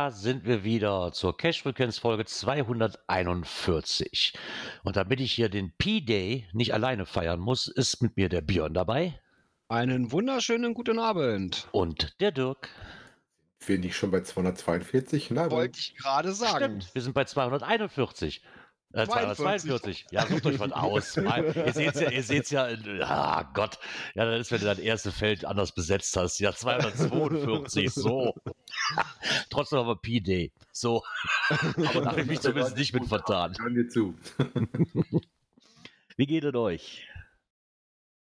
da sind wir wieder zur Cash Frequenz Folge 241. Und damit ich hier den P-Day nicht alleine feiern muss, ist mit mir der Björn dabei Einen wunderschönen guten Abend. und der Dirk. Bin ich schon bei 242? Na, Wollte ich gerade sagen. Stimmt, wir sind bei 241. Äh, 242. Ja, sucht euch was aus. Mal, ihr seht's ja, ihr seht's ja, ah Gott. Ja, das ist, wenn du dein erstes Feld anders besetzt hast. Ja, 242, so. Trotzdem aber P-Day. So. Aber da habe ich mich zumindest nicht mit vertan. Hören wir zu. Wie geht es euch?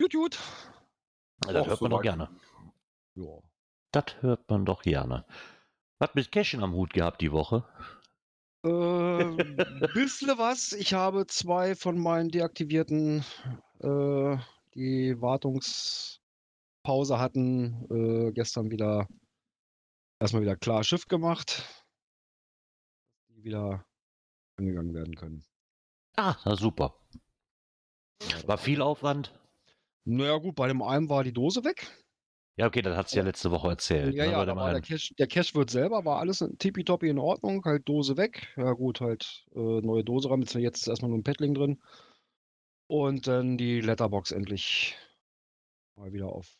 Gut, gut. Das Auch hört man doch gerne. Ja. Das hört man doch gerne. Was mit Cashen am Hut gehabt die Woche? Äh, bisschen was. Ich habe zwei von meinen deaktivierten, äh, die Wartungspause hatten, äh, gestern wieder erstmal wieder klar Schiff gemacht, dass die wieder angegangen werden können. Ah, na super. War viel Aufwand? Naja gut, bei dem einen war die Dose weg. Ja, okay, das hat sie ja letzte Woche erzählt. Ja, ne, ja, da war der. Cache, der Cache wird selber, war alles tippitoppi in Ordnung, halt Dose weg. Ja gut, halt äh, neue Dose jetzt jetzt ist erstmal nur ein Paddling drin. Und dann die Letterbox endlich mal wieder auf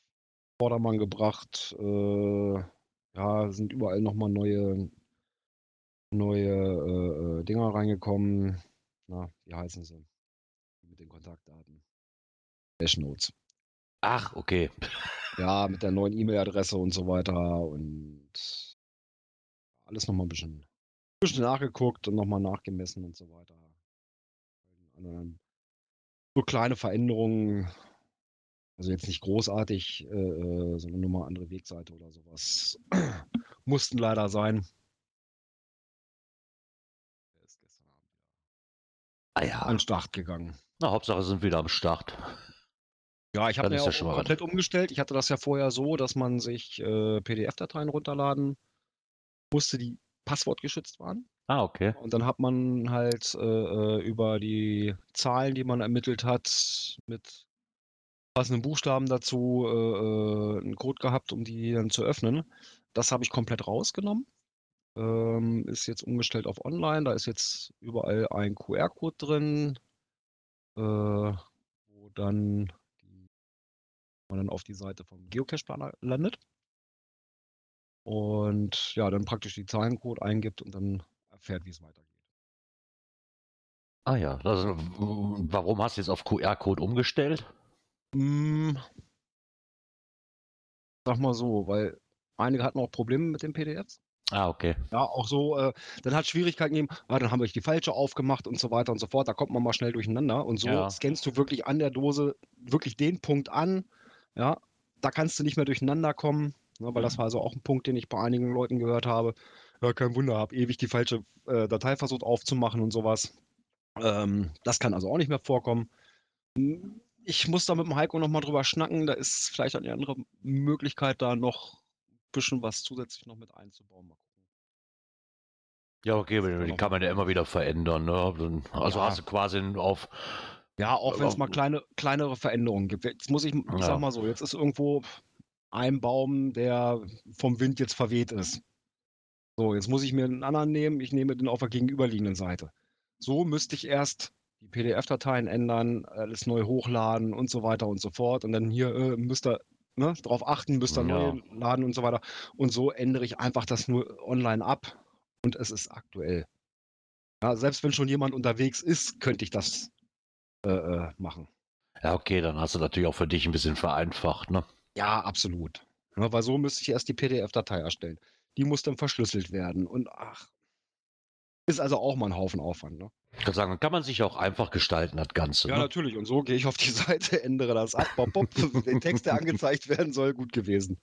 Vordermann gebracht. Äh, ja, sind überall nochmal neue, neue äh, äh, Dinger reingekommen. Na, wie heißen sie? Mit den Kontaktdaten. Dash Notes. Ach, okay. Ja, mit der neuen E-Mail-Adresse und so weiter und alles nochmal ein bisschen, bisschen nachgeguckt und nochmal nachgemessen und so weiter. Ähm, So kleine Veränderungen, also jetzt nicht großartig, äh, äh, sondern nur mal andere Wegseite oder sowas, mussten leider sein. Der ist gestern Abend wieder Ah ja. an den Start gegangen. Na, Hauptsache sind wieder am Start. Ja, ich habe ja auch komplett umgestellt. Ich hatte das ja vorher so, dass man sich äh, PDF-Dateien runterladen musste, die passwortgeschützt waren. Ah, okay. Und dann hat man halt äh, äh, über die Zahlen, die man ermittelt hat, mit passenden Buchstaben dazu äh, äh, einen Code gehabt, um die dann zu öffnen. Das habe ich komplett rausgenommen. Ähm, ist jetzt umgestellt auf Online. Da ist jetzt überall ein QR-Code drin, äh, wo dann man dann auf die Seite vom Geocache-Planer landet. Und ja, dann praktisch die Zahlencode eingibt und dann erfährt, wie es weitergeht. Ah ja. Das, warum hast du jetzt auf QR-Code umgestellt? Mm, sag mal so, weil einige hatten auch Probleme mit den PDFs. Ah, okay. Ja, auch so, äh, dann hat Schwierigkeiten gegeben, ah, dann haben wir die falsche aufgemacht und so weiter und so fort. Da kommt man mal schnell durcheinander. Und so Ja. scannst du wirklich an der Dose wirklich den Punkt an. Ja, da kannst du nicht mehr durcheinander kommen. Ne, weil das war also auch ein Punkt, den ich bei einigen Leuten gehört habe. Ja, kein Wunder, habe ewig die falsche äh, Datei versucht aufzumachen und sowas. Ähm, das kann also auch nicht mehr vorkommen. Ich muss da mit dem Heiko nochmal drüber schnacken. Da ist vielleicht eine andere Möglichkeit, da noch ein bisschen was zusätzlich noch mit einzubauen. Mal gucken. Ja, okay, die kann man ja immer wieder verändern. Ne? Also Ja. hast du quasi auf. Ja, auch wenn es mal kleine, kleinere Veränderungen gibt. Jetzt muss ich, ich Ja. sag mal so, jetzt ist irgendwo ein Baum, der vom Wind jetzt verweht ist. So, jetzt muss ich mir einen anderen nehmen. Ich nehme den auf der gegenüberliegenden Seite. So müsste ich erst die PDF-Dateien ändern, alles neu hochladen und so weiter und so fort. Und dann hier äh, müsst ihr ne, darauf achten, müsst ihr Ja. neu laden und so weiter. Und so ändere ich einfach das nur online ab und es ist aktuell. Ja, selbst wenn schon jemand unterwegs ist, könnte ich das äh, äh, machen. Ja, okay, dann hast du natürlich auch für dich ein bisschen vereinfacht. Ne? Ja, absolut. Ja, weil so müsste ich erst die PDF-Datei erstellen. Die muss dann verschlüsselt werden. Und ach, ist also auch mal ein Haufen Aufwand. Ne? Ich kann sagen, dann kann man sich auch einfach gestalten, das Ganze. Ja, ne? natürlich. Und so gehe ich auf die Seite, ändere das ab. Bop, bop, den Text, der angezeigt werden soll, gut gewesen.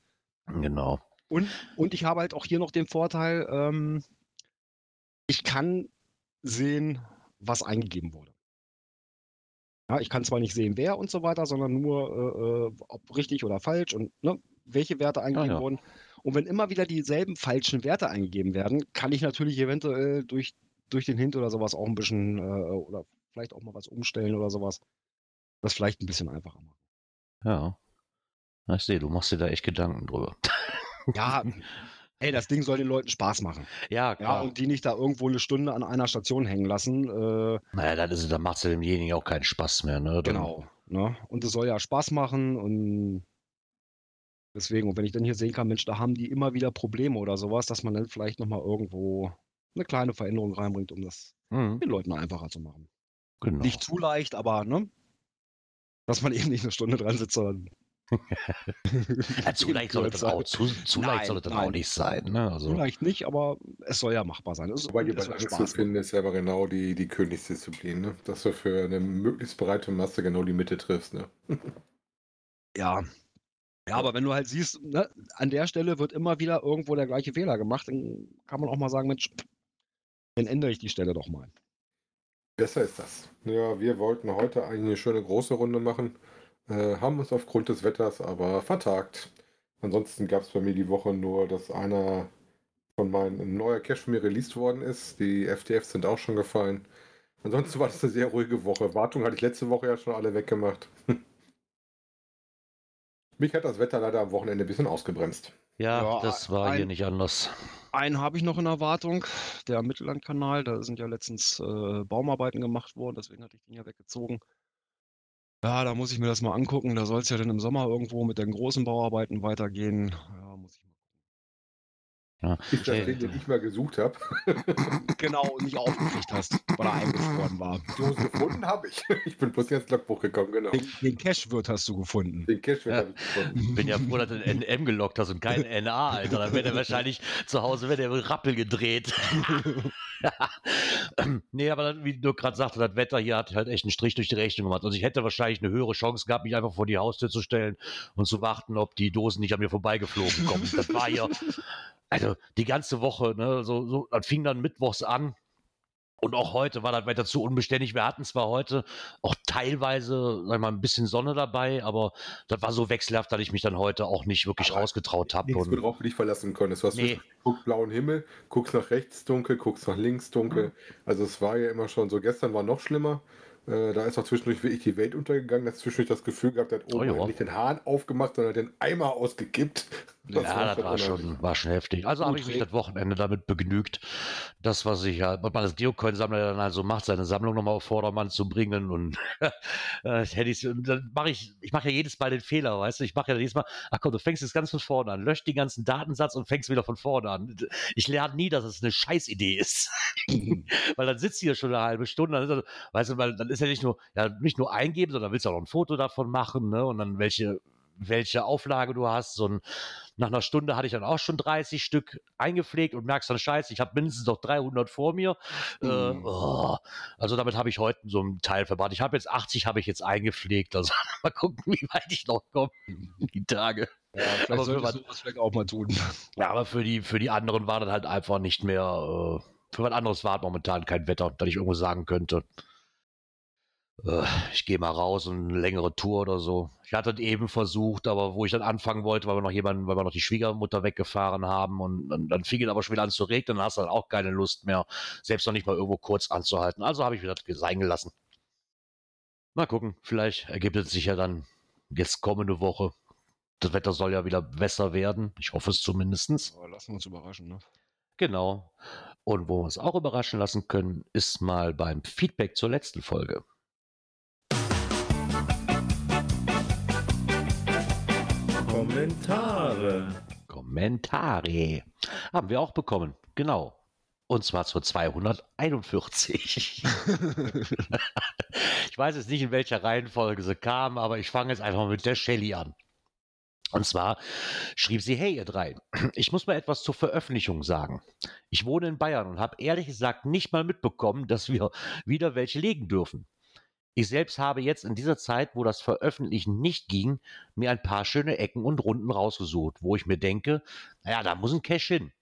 Genau. Und, und ich habe halt auch hier noch den Vorteil, ähm, ich kann sehen, was eingegeben wurde. Ja, ich kann zwar nicht sehen, wer und so weiter, sondern nur, äh, äh ob richtig oder falsch und ne, welche Werte eingegeben ja. wurden. Und wenn immer wieder dieselben falschen Werte eingegeben werden, kann ich natürlich eventuell durch, durch den Hint oder sowas auch ein bisschen äh, oder vielleicht auch mal was umstellen oder sowas. Das vielleicht ein bisschen einfacher machen. Ja. Ich sehe, du machst dir da echt Gedanken drüber. Ja, ey, das Ding soll den Leuten Spaß machen. Ja, Ja, klar. und die nicht da irgendwo eine Stunde an einer Station hängen lassen. Äh, naja, dann, ist, es- dann macht es ja demjenigen auch keinen Spaß mehr. Ne? Dann, genau. Ne? Und es soll ja Spaß machen und deswegen, und wenn ich dann hier sehen kann, Mensch, da haben die immer wieder Probleme oder sowas, dass man dann vielleicht nochmal irgendwo eine kleine Veränderung reinbringt, um das Mhm, den Leuten einfacher zu machen. genau. Nicht zu leicht, aber ne? Dass man eben nicht eine Stunde dran sitzt, sondern. ja, zu leicht soll es dann auch, zu, zu leicht Nein, soll dann auch nicht sein. Ne? Also, Vielleicht nicht, aber es soll ja machbar sein. Es, Wobei soll Balance zu finden, ist ja aber genau die, die Königsdisziplin, ne? Dass du für eine möglichst breite Masse genau die Mitte triffst, ne? Ja. Ja, aber wenn du halt siehst, ne, an der Stelle wird immer wieder irgendwo der gleiche Fehler gemacht, dann kann man auch mal sagen, Mensch, dann ändere ich die Stelle doch mal. Besser ist das. Ja, wir wollten heute eigentlich eine schöne große Runde machen, äh, haben uns aufgrund des Wetters aber vertagt. Ansonsten gab es bei mir die Woche nur, dass einer von meinen ein neuer Cache von mir released worden ist. Die FTFs sind auch schon gefallen. Ansonsten war das eine sehr ruhige Woche. Wartung hatte ich letzte Woche ja schon alle weggemacht. Mich hat das Wetter leider am Wochenende ein bisschen ausgebremst. ja, Ja, das war hier ein- nicht anders. Einen habe ich noch in Erwartung, der Mittellandkanal, da sind ja letztens äh, Baumarbeiten gemacht worden, deswegen hatte ich den ja weggezogen. Ja, da muss ich mir das mal angucken. Da soll es ja dann im Sommer irgendwo mit den großen Bauarbeiten weitergehen. Ja, Ist das Hey, den, den ich mal gesucht habe? Genau, und nicht aufgekriegt hast, weil er eingefroren war. Die Hose gefunden habe ich. Ich bin bloß jetzt ins Logbuch gekommen, genau. Den, den Cache-Wirt hast du gefunden. Den Cache Ja. habe ich gefunden. Bin ja froh, dass du ein NM gelockt hast und kein NA, Alter. Dann wäre der wahrscheinlich zu Hause, wäre der Rappel gedreht. nee, aber dann, wie du gerade sagte, das Wetter hier hat halt echt einen Strich durch die Rechnung gemacht. Also ich hätte wahrscheinlich eine höhere Chance gehabt, mich einfach vor die Haustür zu stellen und zu warten, ob die Dosen nicht an mir vorbeigeflogen kommen. Das war ja, also die ganze Woche, ne, so, so, das fing dann mittwochs an. Und auch heute war das weiter zu unbeständig. Wir hatten zwar heute auch teilweise, sag ich mal, ein bisschen Sonne dabei, aber das war so wechselhaft, dass ich mich dann heute auch nicht wirklich Aber rausgetraut habe. Nichts, worauf du dich verlassen konntest. Du hast Nee. guckst blauen Himmel, guckst nach rechts dunkel, guckst nach links dunkel. Also es war ja immer schon so. Gestern war noch schlimmer. Äh, da ist auch zwischendurch wirklich die Welt untergegangen. Da hast zwischendurch das Gefühl gehabt, hat oben Oh halt nicht den Hahn aufgemacht, sondern den Eimer ausgekippt. ja, das war schon, war schon heftig. Also habe ich mich das Wochenende damit begnügt, das, was ich ja, was man als Geocoin-Sammler dann also macht, seine Sammlung nochmal auf Vordermann zu bringen und äh, hätte ich, dann mache ich, ich mache ja jedes Mal den Fehler, weißt du, ich mache ja jedes Mal, ach komm, du fängst jetzt ganz von vorne an, löscht den ganzen Datensatz und fängst wieder von vorne an. Ich lerne nie, dass es eine Scheißidee ist. weil dann sitzt hier schon eine halbe Stunde, dann ist er, weißt du, weil dann ist ja nicht nur, ja, nicht nur eingeben, sondern willst du auch noch ein Foto davon machen, ne? Und dann welche, welche Auflage du hast. So ein, nach einer Stunde hatte ich dann auch schon 30 Stück eingepflegt und merkst dann, scheiße, ich habe mindestens noch 300 vor mir. Äh, Mhm. oh. Also damit habe ich heute so einen Teil verbracht. Ich habe jetzt 80, habe ich jetzt eingepflegt. Also mal gucken, wie weit ich noch komme, die Tage. Ja, Aber für das vielleicht auch mal tun. Ja, aber für die, für die anderen war das halt einfach nicht mehr, äh, für was anderes war halt momentan kein Wetter, dass ich irgendwo sagen könnte, äh, ich gehe mal raus und eine längere Tour oder so. Ich hatte es eben versucht, aber wo ich dann anfangen wollte, weil wir noch jemanden, weil wir noch die Schwiegermutter weggefahren haben und dann, dann fing es aber schon wieder an zu regnen, dann hast du dann auch keine Lust mehr, selbst noch nicht mal irgendwo kurz anzuhalten. Also habe ich wieder das sein gelassen. Mal gucken, vielleicht ergibt es sich ja dann jetzt kommende Woche. Das Wetter soll ja wieder besser werden. Ich hoffe es zumindestens. Aber lassen wir uns überraschen, ne? Genau. Und wo wir uns auch überraschen lassen können, ist mal beim Feedback zur letzten Folge. Kommentare. Kommentare. Haben wir auch bekommen. Genau. Und zwar zur 241. ich weiß jetzt nicht, in welcher Reihenfolge sie kam, aber ich fange jetzt einfach mit der Shelly an. Und zwar schrieb sie, hey ihr drei, ich muss mal etwas zur Veröffentlichung sagen. Ich wohne in Bayern und habe ehrlich gesagt nicht mal mitbekommen, dass wir wieder welche legen dürfen. Ich selbst habe jetzt in dieser Zeit, wo das Veröffentlichen nicht ging, mir ein paar schöne Ecken und Runden rausgesucht, wo ich mir denke, naja, da muss ein Cache hin.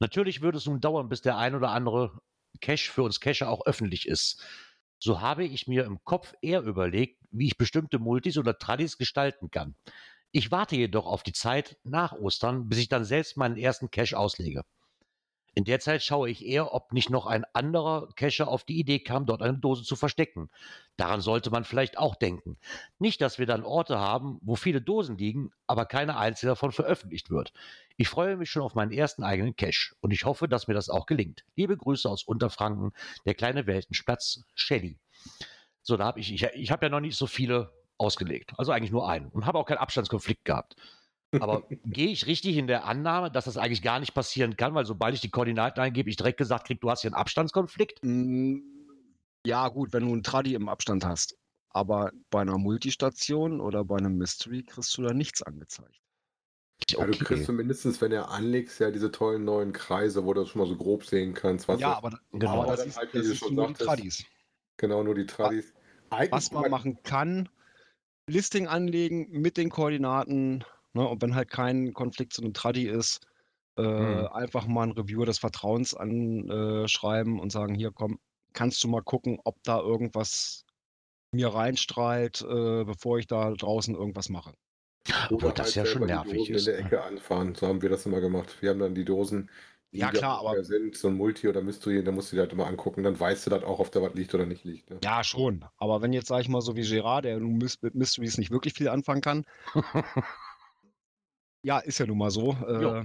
Natürlich würde es nun dauern, bis der ein oder andere Cache für uns Cacher auch öffentlich ist. So habe ich mir im Kopf eher überlegt, wie ich bestimmte Multis oder Tradis gestalten kann. Ich warte jedoch auf die Zeit nach Ostern, bis ich dann selbst meinen ersten Cache auslege. In der Zeit schaue ich eher, ob nicht noch ein anderer Cacher auf die Idee kam, dort eine Dose zu verstecken. Daran sollte man vielleicht auch denken. Nicht, dass wir dann Orte haben, wo viele Dosen liegen, aber keine einzige davon veröffentlicht wird. Ich freue mich schon auf meinen ersten eigenen Cache und ich hoffe, dass mir das auch gelingt. Liebe Grüße aus Unterfranken, der kleine Weltensplatz, Shelly. So, da habe ich, ich, ich habe ja noch nicht so viele ausgelegt. Also eigentlich nur einen und habe auch keinen Abstandskonflikt gehabt. Aber gehe ich richtig in der Annahme, dass das eigentlich gar nicht passieren kann, weil sobald ich die Koordinaten eingebe, ich direkt gesagt kriege, du hast hier einen Abstandskonflikt? Mm, Ja, gut, wenn du einen Tradi im Abstand hast. Aber bei einer Multistation oder bei einem Mystery kriegst du da nichts angezeigt. Ja, du kriegst zumindest, wenn er anlegst, ja diese tollen neuen Kreise, wo du das schon mal so grob sehen kannst. Was ja, das- aber, Genau. aber das, ist, halt, das du ist schon nur die sagtest, Tradis. Genau, nur die Tradis. Eigentlich Was man machen kann, Listing anlegen mit den Koordinaten. Ne, und wenn halt kein Konflikt zu einem Tradi ist, äh, Hm. einfach mal einen Reviewer des Vertrauens anschreiben und sagen, hier komm, kannst du mal gucken, ob da irgendwas mir reinstrahlt, äh, bevor ich da draußen irgendwas mache. Obwohl das ja schon selber die nervig Dosen ist. in der Ecke anfahren. So haben wir das immer gemacht. Wir haben dann die Dosen, die Ja, da klar, aber- sind, so ein Multi oder Mystery, da musst du dir halt immer angucken. Dann weißt du das auch, ob da was liegt oder nicht liegt. Ne? Ja, schon. Aber wenn jetzt, sag ich mal, so wie Gerard, der mit Mysteries nicht wirklich viel anfangen kann, ja, ist ja nun mal so, äh,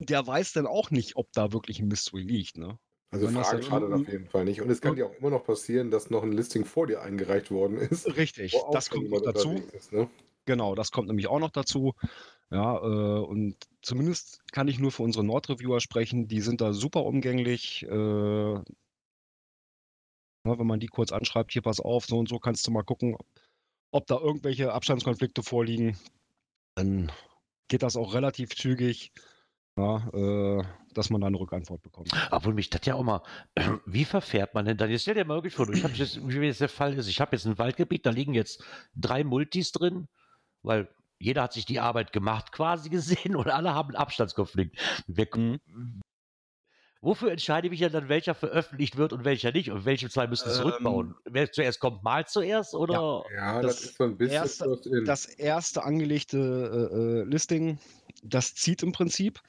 der weiß dann auch nicht, ob da wirklich ein Mystery liegt. Ne? Also Wenn Fragen schadet auf jeden Fall nicht. Und es kann dir auch immer noch passieren, dass noch ein Listing vor dir eingereicht worden ist. Richtig, das kommt noch dazu. Ist, ne? Genau, das kommt nämlich auch noch dazu. Ja, äh, und zumindest kann ich nur für unsere Nord-Reviewer sprechen. Die sind da super umgänglich. Äh, na, wenn man die kurz anschreibt, hier pass auf, so und so kannst du mal gucken, ob da irgendwelche Abstandskonflikte vorliegen. Dann geht das auch relativ zügig, ja, äh, dass man da eine Rückantwort bekommt. Obwohl mich das ja auch mal, wie verfährt man denn dann? Jetzt stell dir mal wirklich vor, ich habe jetzt, wie jetzt der Fall ist, ich habe jetzt ein Waldgebiet, da liegen jetzt drei Multis drin, weil jeder hat sich die Arbeit gemacht quasi gesehen und alle haben einen Abstandskonflikt. Wer, Mhm. Wofür entscheide ich mich ja dann, welcher veröffentlicht wird und welcher nicht? Und welche zwei müssen Ähm, zurückbauen? Wer zuerst kommt, mal zuerst oder? Ja, das, Das ist so ein bisschen erste- das erste angelegte äh, äh, Listing, das zieht im Prinzip.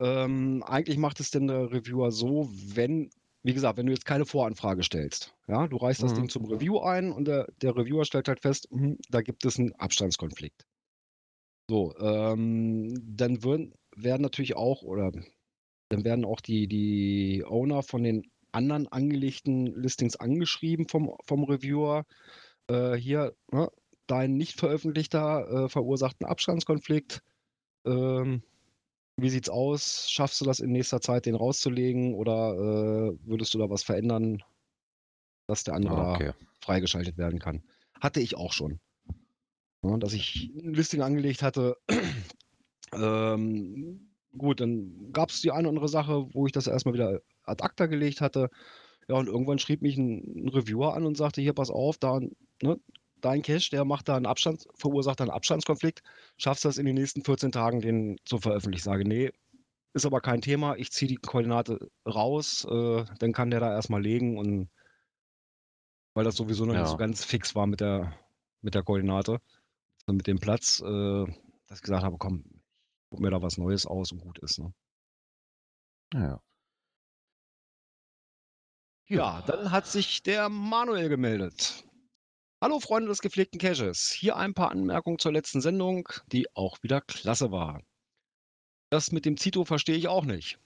Ähm, eigentlich macht es denn der Reviewer so, wenn, wie gesagt, wenn du jetzt keine Voranfrage stellst, ja, du reichst das Mhm. Ding zum Review ein und der, der Reviewer stellt halt fest, hm, da gibt es einen Abstandskonflikt. So, ähm, dann würden, werden natürlich auch, oder dann werden auch die, die Owner von den anderen angelegten Listings angeschrieben vom, vom Reviewer. Äh, hier, ne, dein nicht veröffentlichter äh, verursacht einen Abstandskonflikt. Ähm, wie sieht's aus? Schaffst du das in nächster Zeit, den rauszulegen oder äh, würdest du da was verändern, dass der andere Ah, okay. freigeschaltet werden kann? Hatte ich auch schon. Ja, dass ich ein Listing angelegt hatte. ähm, gut, dann gab es die eine oder andere Sache, wo ich das erstmal wieder ad acta gelegt hatte. Ja, und irgendwann schrieb mich ein, ein Reviewer an und sagte, hier, pass auf, da, ne, dein Cache, der macht da einen Abstand, verursacht da einen Abstandskonflikt. Schaffst du das in den nächsten 14 Tagen, den zu veröffentlichen? Ich sage, nee, ist aber kein Thema. Ich ziehe die Koordinate raus, äh, dann kann der da erstmal legen und weil das sowieso noch Ja. nicht so ganz fix war mit der, mit der Koordinate, und mit dem Platz, äh, dass ich gesagt habe, komm, guck mir da was Neues aus und gut ist. Ne? Ja. Ja, dann hat sich der Manuel gemeldet. Hallo Freunde des gepflegten Caches. Hier ein paar Anmerkungen zur letzten Sendung, die auch wieder klasse war. Das mit dem Zito verstehe ich auch nicht.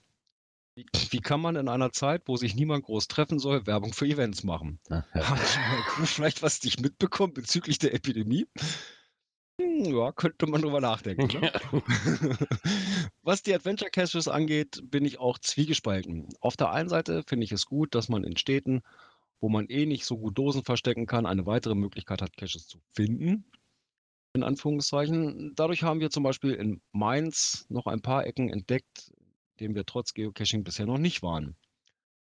Wie, wie kann man in einer Zeit, wo sich niemand groß treffen soll, Werbung für Events machen? Kuh vielleicht was nicht mitbekommen bezüglich der Epidemie? Hm, ja, könnte man drüber nachdenken. Ne? Was die Adventure Caches angeht, bin ich auch zwiegespalten. Auf der einen Seite finde ich es gut, dass man in Städten, wo man eh nicht so gut Dosen verstecken kann, eine weitere Möglichkeit hat, Caches zu finden. In Anführungszeichen. Dadurch haben wir zum Beispiel in Mainz noch ein paar Ecken entdeckt, denen wir trotz Geocaching bisher noch nicht waren.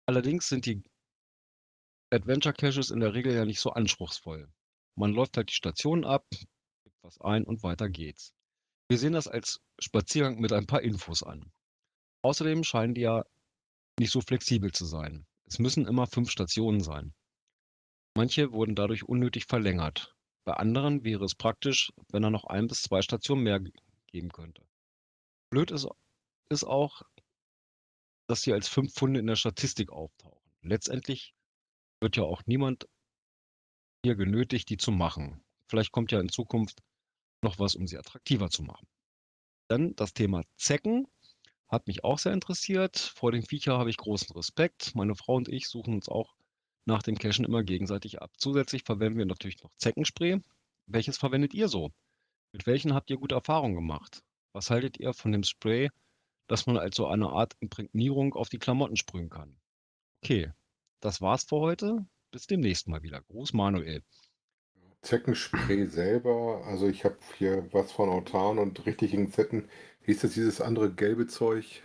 Allerdings sind die Adventure Caches in der Regel ja nicht so anspruchsvoll. Man läuft halt die Station ab, was ein und weiter geht's. Wir sehen das als Spaziergang mit ein paar Infos an. Außerdem scheinen die ja nicht so flexibel zu sein. Es müssen immer fünf Stationen sein. Manche wurden dadurch unnötig verlängert. Bei anderen wäre es praktisch, wenn er noch ein bis zwei Stationen mehr geben könnte. Blöd ist, ist auch, dass sie als fünf Funde in der Statistik auftauchen. Letztendlich wird ja auch niemand hier genötigt, die zu machen. Vielleicht kommt ja in Zukunft noch was, um sie attraktiver zu machen. Dann das Thema Zecken hat mich auch sehr interessiert. Vor dem Viecher habe ich großen Respekt. Meine Frau und ich suchen uns auch nach dem Cashen immer gegenseitig ab. Zusätzlich verwenden wir natürlich noch Zeckenspray. Welches verwendet ihr so? Mit welchen habt ihr gute Erfahrungen gemacht? Was haltet ihr von dem Spray, das man als so eine Art Imprägnierung auf die Klamotten sprühen kann? Okay, das war's für heute. Bis demnächst mal wieder. Gruß Manuel. Zeckenspray selber, also ich habe hier was von Autan und richtigen Zecken. Wie ist das dieses andere gelbe Zeug?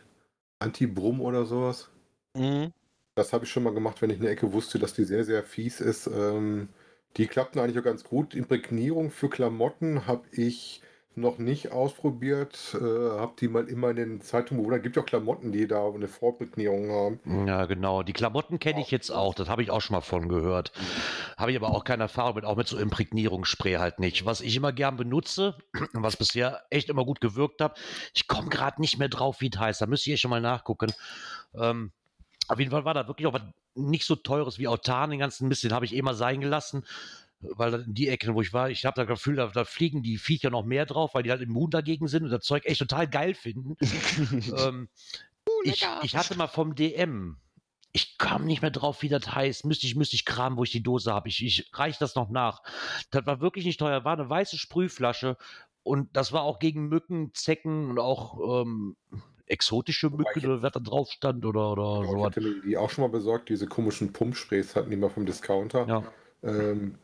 Anti-Brumm oder sowas? Mhm. Das habe ich schon mal gemacht, wenn ich eine Ecke wusste, dass die sehr, sehr fies ist. Ähm, die klappten eigentlich auch ganz gut. Imprägnierung für Klamotten habe ich noch nicht ausprobiert. Äh, habe die mal immer in den Zeitungen, oder gibt ja auch Klamotten, die da eine Vorprägnierung haben. Ja, genau. Die Klamotten kenne ich jetzt auch. Das habe ich auch schon mal von gehört. Habe ich aber auch keine Erfahrung mit, auch mit so Imprägnierungsspray halt nicht. Was ich immer gern benutze, was bisher echt immer gut gewirkt hat, ich komme gerade nicht mehr drauf, wie es heißt. Da müsste ich echt schon mal nachgucken. Ähm, auf jeden Fall war da wirklich auch was nicht so teures wie Autan. Den ganzen Mist, den habe ich eh mal sein gelassen weil in die Ecken, wo ich war, ich habe das Gefühl, da, da, fliegen die Viecher noch mehr drauf, weil die halt immun dagegen sind und das Zeug echt total geil finden. ähm, uh, ich, ich, hatte mal vom DM, ich kam nicht mehr drauf, wie das heißt, müsste ich, müsste ich kramen, wo ich die Dose habe. Ich, ich reiche das noch nach. Das war wirklich nicht teuer, war eine weiße Sprühflasche und das war auch gegen Mücken, Zecken und auch ähm, exotische Mücken oder was da drauf stand oder, oder so. Ich hatte mir die auch schon mal besorgt, diese komischen Pumpsprays hatten die mal vom Discounter. Ja ähm,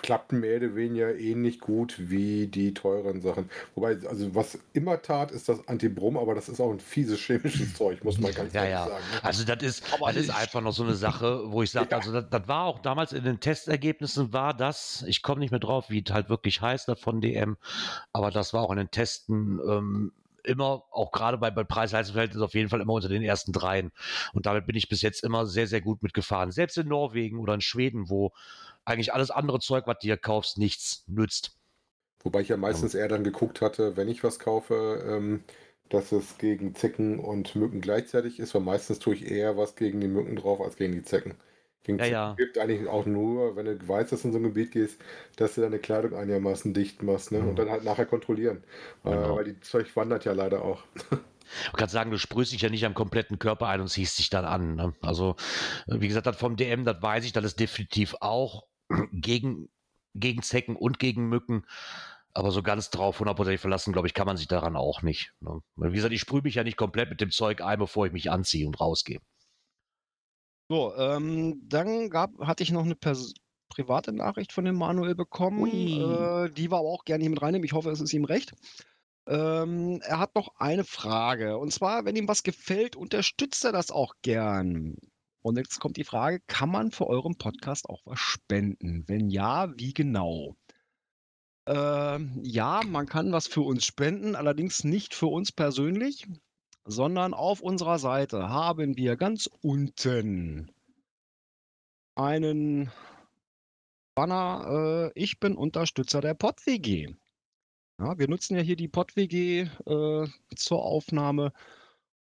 klappten mehr oder weniger ähnlich gut wie die teuren Sachen. Wobei, also was immer tat, ist das Antibrum, aber das ist auch ein fieses chemisches Zeug, muss man ganz ja, ja. sagen. Ne? Also das ist, das ist einfach noch so eine Sache, wo ich sage, ja. also das, das, war auch damals in den Testergebnissen war das, ich komme nicht mehr drauf, wie es halt wirklich heißt, das von DM, aber das war auch in den Testen ähm, immer, auch gerade bei, bei Preis-Leistungsverhältnis, auf jeden Fall immer unter den ersten dreien. Und damit bin ich bis jetzt immer sehr, sehr gut mitgefahren. Selbst in Norwegen oder in Schweden, wo eigentlich alles andere Zeug, was du hier kaufst, nichts nützt. Wobei ich ja meistens eher dann geguckt hatte, wenn ich was kaufe, ähm, dass es gegen Zecken und Mücken gleichzeitig ist, weil meistens tue ich eher was gegen die Mücken drauf als gegen die Zecken. Gegen ja, ja. hilft eigentlich auch nur, wenn du weißt, dass du in so ein Gebiet gehst, dass du deine Kleidung einigermaßen dicht machst ne? Mhm. und dann halt nachher kontrollieren. Äh, genau. Äh, weil die Zeug wandert ja leider auch. Ich kann sagen, du sprühst dich ja nicht am kompletten Körper ein und ziehst dich dann an. Ne? Also, äh, wie gesagt, das vom DM, das weiß ich, das ist definitiv auch gegen, gegen Zecken und gegen Mücken. Aber so ganz drauf hundertprozentig verlassen, glaube ich, kann man sich daran auch nicht. Ne? Wie gesagt, ich sprühe mich ja nicht komplett mit dem Zeug ein, bevor ich mich anziehe und rausgehe. So, ähm, dann gab, hatte ich noch eine Pers private Nachricht von dem Manuel bekommen. Äh, die war aber auch gerne hier mit reinnehmen. Ich hoffe, es ist ihm recht. Ähm, er hat noch eine Frage. Und zwar, wenn ihm was gefällt, unterstützt er das auch gern. Und jetzt kommt die Frage, kann man für euren Podcast auch was spenden? Wenn ja, wie genau? Ähm, ja, man kann was für uns spenden, allerdings nicht für uns persönlich, sondern auf unserer Seite haben wir ganz unten einen Banner. Äh, ich bin Unterstützer der PodWG. Ja, wir nutzen ja hier die PodWG äh, zur Aufnahme.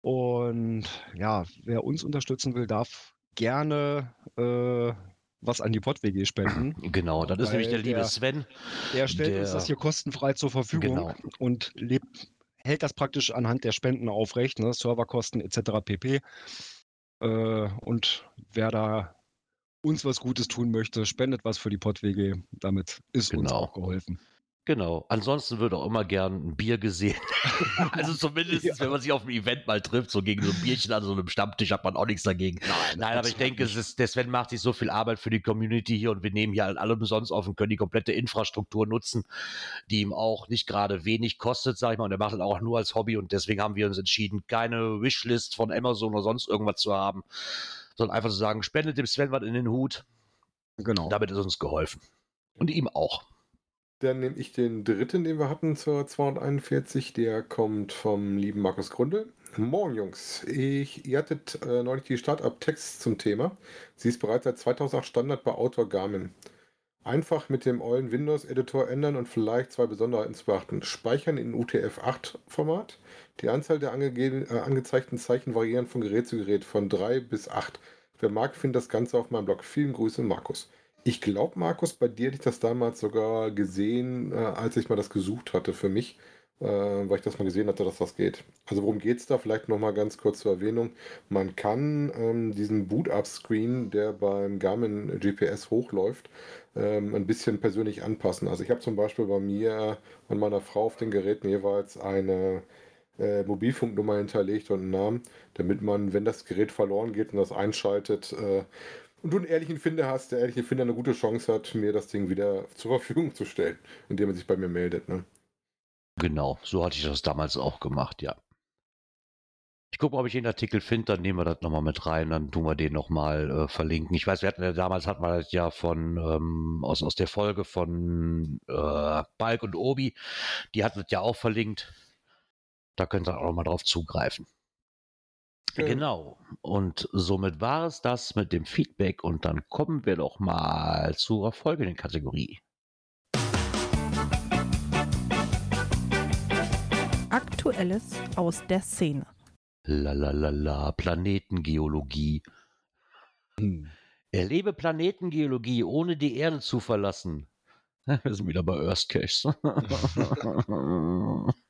Und ja, wer uns unterstützen will, darf gerne äh, was an die PodWG spenden. Genau, das ist nämlich der, der liebe Sven. Der stellt der, uns das hier kostenfrei zur Verfügung genau. und lebt hält das praktisch anhand der Spenden aufrecht, ne? Serverkosten etc. pp. Äh, und wer da uns was Gutes tun möchte, spendet was für die PodWG. Damit ist genau. uns auch geholfen. Genau. Ansonsten wird auch immer gern ein Bier gesehen. also zumindest, ja. wenn man sich auf einem Event mal trifft, so gegen so ein Bierchen an so einem Stammtisch, hat man auch nichts dagegen. Nein, Nein aber ich denke, es ist, der Sven macht sich so viel Arbeit für die Community hier und wir nehmen hier alle umsonst auf und können die komplette Infrastruktur nutzen, die ihm auch nicht gerade wenig kostet, sag ich mal. Und er macht das auch nur als Hobby und deswegen haben wir uns entschieden, keine Wishlist von Amazon oder sonst irgendwas zu haben sondern einfach zu sagen, spendet dem Sven was in den Hut. Genau. Damit ist uns geholfen. Und ihm auch. Dann nehme ich den dritten, den wir hatten zur 241. Der kommt vom lieben Markus Grunde. Morgen, Jungs. Ich, ihr hattet äh, neulich die Startup-Text zum Thema. Sie ist bereits seit 2008 Standard bei Autor Garmin. Einfach mit dem ollen Windows-Editor ändern und vielleicht zwei Besonderheiten zu beachten. Speichern in UTF-8-Format. Die Anzahl der äh, angezeigten Zeichen variieren von Gerät zu Gerät von 3 bis 8. Wer mag, findet das Ganze auf meinem Blog. Vielen Grüße, Markus. Ich glaube, Markus, bei dir hätte ich das damals sogar gesehen, äh, als ich mal das gesucht hatte für mich, äh, weil ich das mal gesehen hatte, dass das geht. Also worum geht es da? Vielleicht nochmal ganz kurz zur Erwähnung. Man kann ähm, diesen Boot-Up-Screen, der beim Garmin GPS hochläuft, ähm, ein bisschen persönlich anpassen. Also ich habe zum Beispiel bei mir und meiner Frau auf den Geräten jeweils eine äh, Mobilfunknummer hinterlegt und einen Namen, damit man, wenn das Gerät verloren geht und das einschaltet, äh, und du einen ehrlichen Finder hast, der ehrliche Finder eine gute Chance hat, mir das Ding wieder zur Verfügung zu stellen, indem er sich bei mir meldet. Ne? Genau, so hatte ich das damals auch gemacht, ja. Ich gucke mal, ob ich den Artikel finde, dann nehmen wir das nochmal mit rein, dann tun wir den nochmal äh, verlinken. Ich weiß, wir hatten ja damals hatten wir das ja von ähm, aus, aus der Folge von äh, Balk und Obi, die hatten das ja auch verlinkt. Da könnt ihr auch mal drauf zugreifen. Genau. Und somit war es das mit dem Feedback und dann kommen wir doch mal zur folgenden Kategorie. Aktuelles aus der Szene. Lalalala, Planetengeologie. Hm. Erlebe Planetengeologie, ohne die Erde zu verlassen. Wir sind wieder bei Earth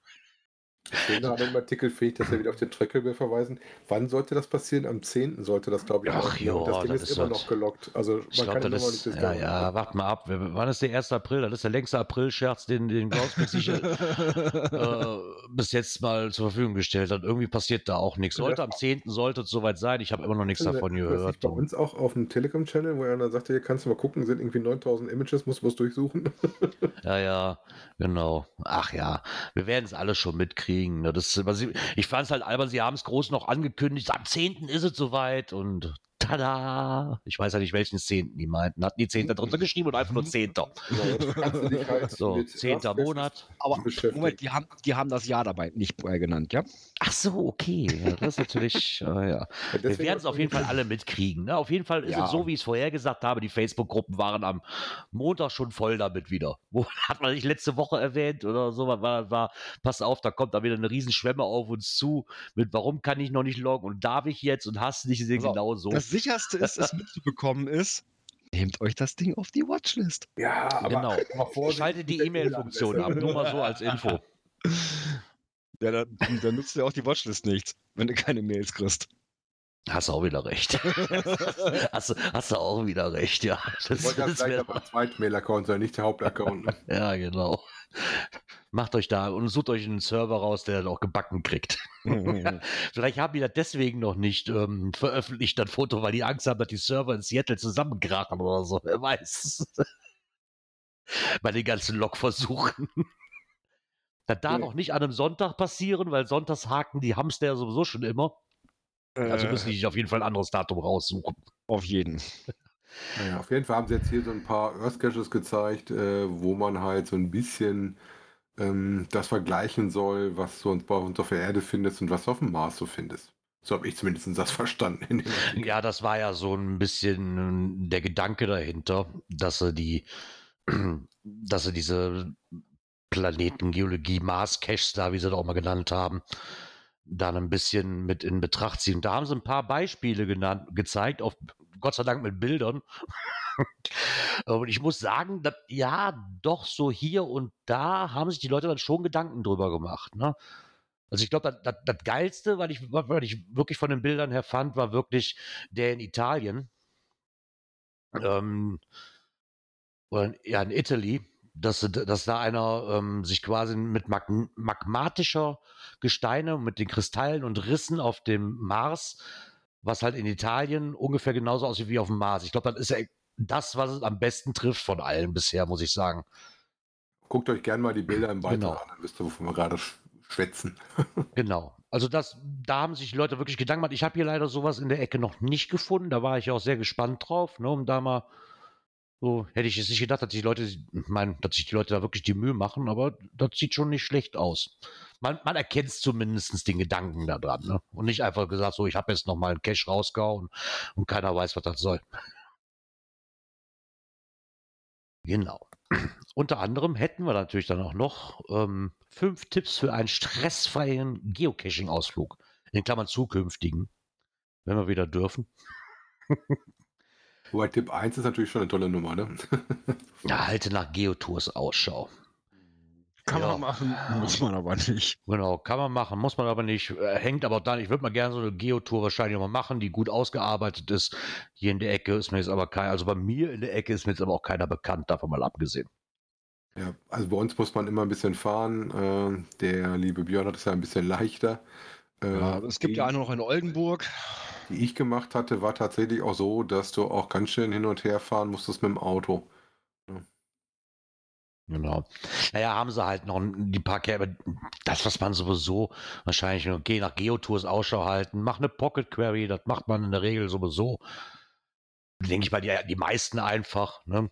Ich sehe gerade im Artikel fähig, dass wir wieder auf den Tracklable verweisen. Wann sollte das passieren? Am 10. sollte das, glaube ich, Ach Und das Ding das ist, ist immer noch gelockt. Also man Ich glaube, kann das Nummer ist, nicht ja, ja, warte mal ab. Wann ist der 1. April? Das ist der längste April-Scherz, den, den Groundspeak sich äh, bis jetzt mal zur Verfügung gestellt hat. Irgendwie passiert da auch nichts. Sollte am 10. sollte es soweit sein. Ich habe immer noch nichts davon Das gehört. bei uns auch auf dem Telegram-Channel, wo einer sagte, hier kannst du mal gucken, sind irgendwie 9000 Images, musst du was durchsuchen. Ja, ja, genau. Ach ja, wir werden es alles schon mitkriegen. Ne. Das, ich fand es halt albern, sie haben es groß noch angekündigt, am 10. ist es soweit und tada! Ich weiß ja nicht, welchen 10. die meinten. Hatten die 10. drunter geschrieben oder einfach nur 10. So, jetzt kannst du dich halt So, mit 10. Earth Monat. Aber. Moment, die haben, die haben das Jahr dabei nicht vorher genannt, ja? Ach so, okay. Ja, das ist natürlich, äh, ja. Wir werden es auf jeden Fall alle mitkriegen. Ne? Auf jeden Fall ist Ja. es so, wie ich es vorher gesagt habe. Die Facebook-Gruppen waren am Montag schon voll damit wieder. Wo hat man nicht letzte Woche erwähnt oder so? Was war, war, pass auf, da kommt da wieder eine Riesenschwemme auf uns zu. Mit warum kann ich noch nicht loggen und darf ich jetzt und hast nicht auf, genau so. Das sicherste ist, es mitzubekommen ist, nehmt euch das Ding auf die Watchlist. Ja, aber Genau. mal Vorsicht Schalte die E-Mail-Funktion ab. Nur mal so als Info. Ja, dann, dann nutzt ja auch die Watchlist nichts, wenn du keine Mails kriegst. Hast du auch wieder recht. hast, du, hast du auch wieder recht, ja. Das, Ich wollte das wär- aber ein Zweitmail-Account sein, nicht der Hauptaccount. ja, genau. Macht euch da und sucht euch einen Server raus, der dann auch gebacken kriegt. Vielleicht haben die das deswegen noch nicht ähm, veröffentlicht, das Foto, weil die Angst haben, dass die Server in Seattle zusammenkrachen oder so. Wer weiß. Bei den ganzen Logversuchen. Das darf Ja. auch nicht an einem Sonntag passieren, weil sonntags haken die Hamster ja sowieso schon immer. Also müssen die sich auf jeden Fall ein anderes Datum raussuchen. Auf jeden. Naja, auf jeden Fall haben sie jetzt hier so ein paar Earth Caches gezeigt, äh, wo man halt so ein bisschen ähm, das vergleichen soll, was du uns bei uns auf der Erde findest und was du auf dem Mars so findest. So habe ich zumindest das verstanden. Ja, das war ja so ein bisschen der Gedanke dahinter, dass sie die, dass sie diese Planetengeologie, Mars-Caches da, wie sie das auch mal genannt haben, dann ein bisschen mit in Betracht ziehen. Da haben sie ein paar Beispiele genannt, gezeigt, auf, Gott sei Dank mit Bildern. und ich muss sagen, dass, ja, doch so hier und da haben sich die Leute dann schon Gedanken drüber gemacht. Ne? Also ich glaube, das, Geilste, was ich, was ich wirklich von den Bildern her fand, war wirklich der in Italien. Ähm, oder ja, in Italy, dass, dass da einer ähm, sich quasi mit mag magmatischer Gesteine, mit den Kristallen und Rissen auf dem Mars, was halt in Italien ungefähr genauso aussieht wie auf dem Mars. Ich glaube, das ist das, was es am besten trifft von allen bisher, muss ich sagen. Guckt euch gerne mal die Bilder im Beitrag Genau. an, dann wisst ihr, wovon wir gerade sch- schwätzen. Genau. Also das, da haben sich die Leute wirklich Gedanken gemacht. Ich habe hier leider sowas in der Ecke noch nicht gefunden. Da war ich auch sehr gespannt drauf, ne, um da mal so hätte ich jetzt nicht gedacht, dass die Leute, mein, dass sich die Leute da wirklich die Mühe machen, aber das sieht schon nicht schlecht aus. Man, man erkennt zumindest den Gedanken da dran, ne? Und nicht einfach gesagt, so, ich habe jetzt noch mal einen Cash rausgehauen und keiner weiß, was das soll. Genau. Unter anderem hätten wir natürlich dann auch noch ähm, fünf Tipps für einen stressfreien Geocaching-Ausflug. In Klammern zukünftigen, wenn wir wieder dürfen. Wobei Tipp 1 ist natürlich schon eine tolle Nummer, ne? ja, halte nach Geotours Ausschau. Kann ja. man machen, muss man aber nicht. Genau, kann man machen, muss man aber nicht. Äh, hängt aber dann, ich würde mal gerne so eine Geotour wahrscheinlich mal machen, die gut ausgearbeitet ist. Hier in der Ecke ist mir jetzt aber kein, also bei mir in der Ecke ist mir jetzt aber auch keiner bekannt, davon mal abgesehen. Ja, also bei uns muss man immer ein bisschen fahren. Äh, der liebe Björn hat es ja ein bisschen leichter. Ja, es gibt die, ja eine noch in Oldenburg. Die ich gemacht hatte, war tatsächlich auch so, dass du auch ganz schön hin und her fahren musstest mit dem Auto. Ja. Genau. Naja, haben sie halt noch die paar Kerbe. Das, was man sowieso wahrscheinlich, geh nach Geotours Ausschau halten, mach eine Pocket Query, das macht man in der Regel sowieso. Denke ich mal, die, die meisten einfach. Ne?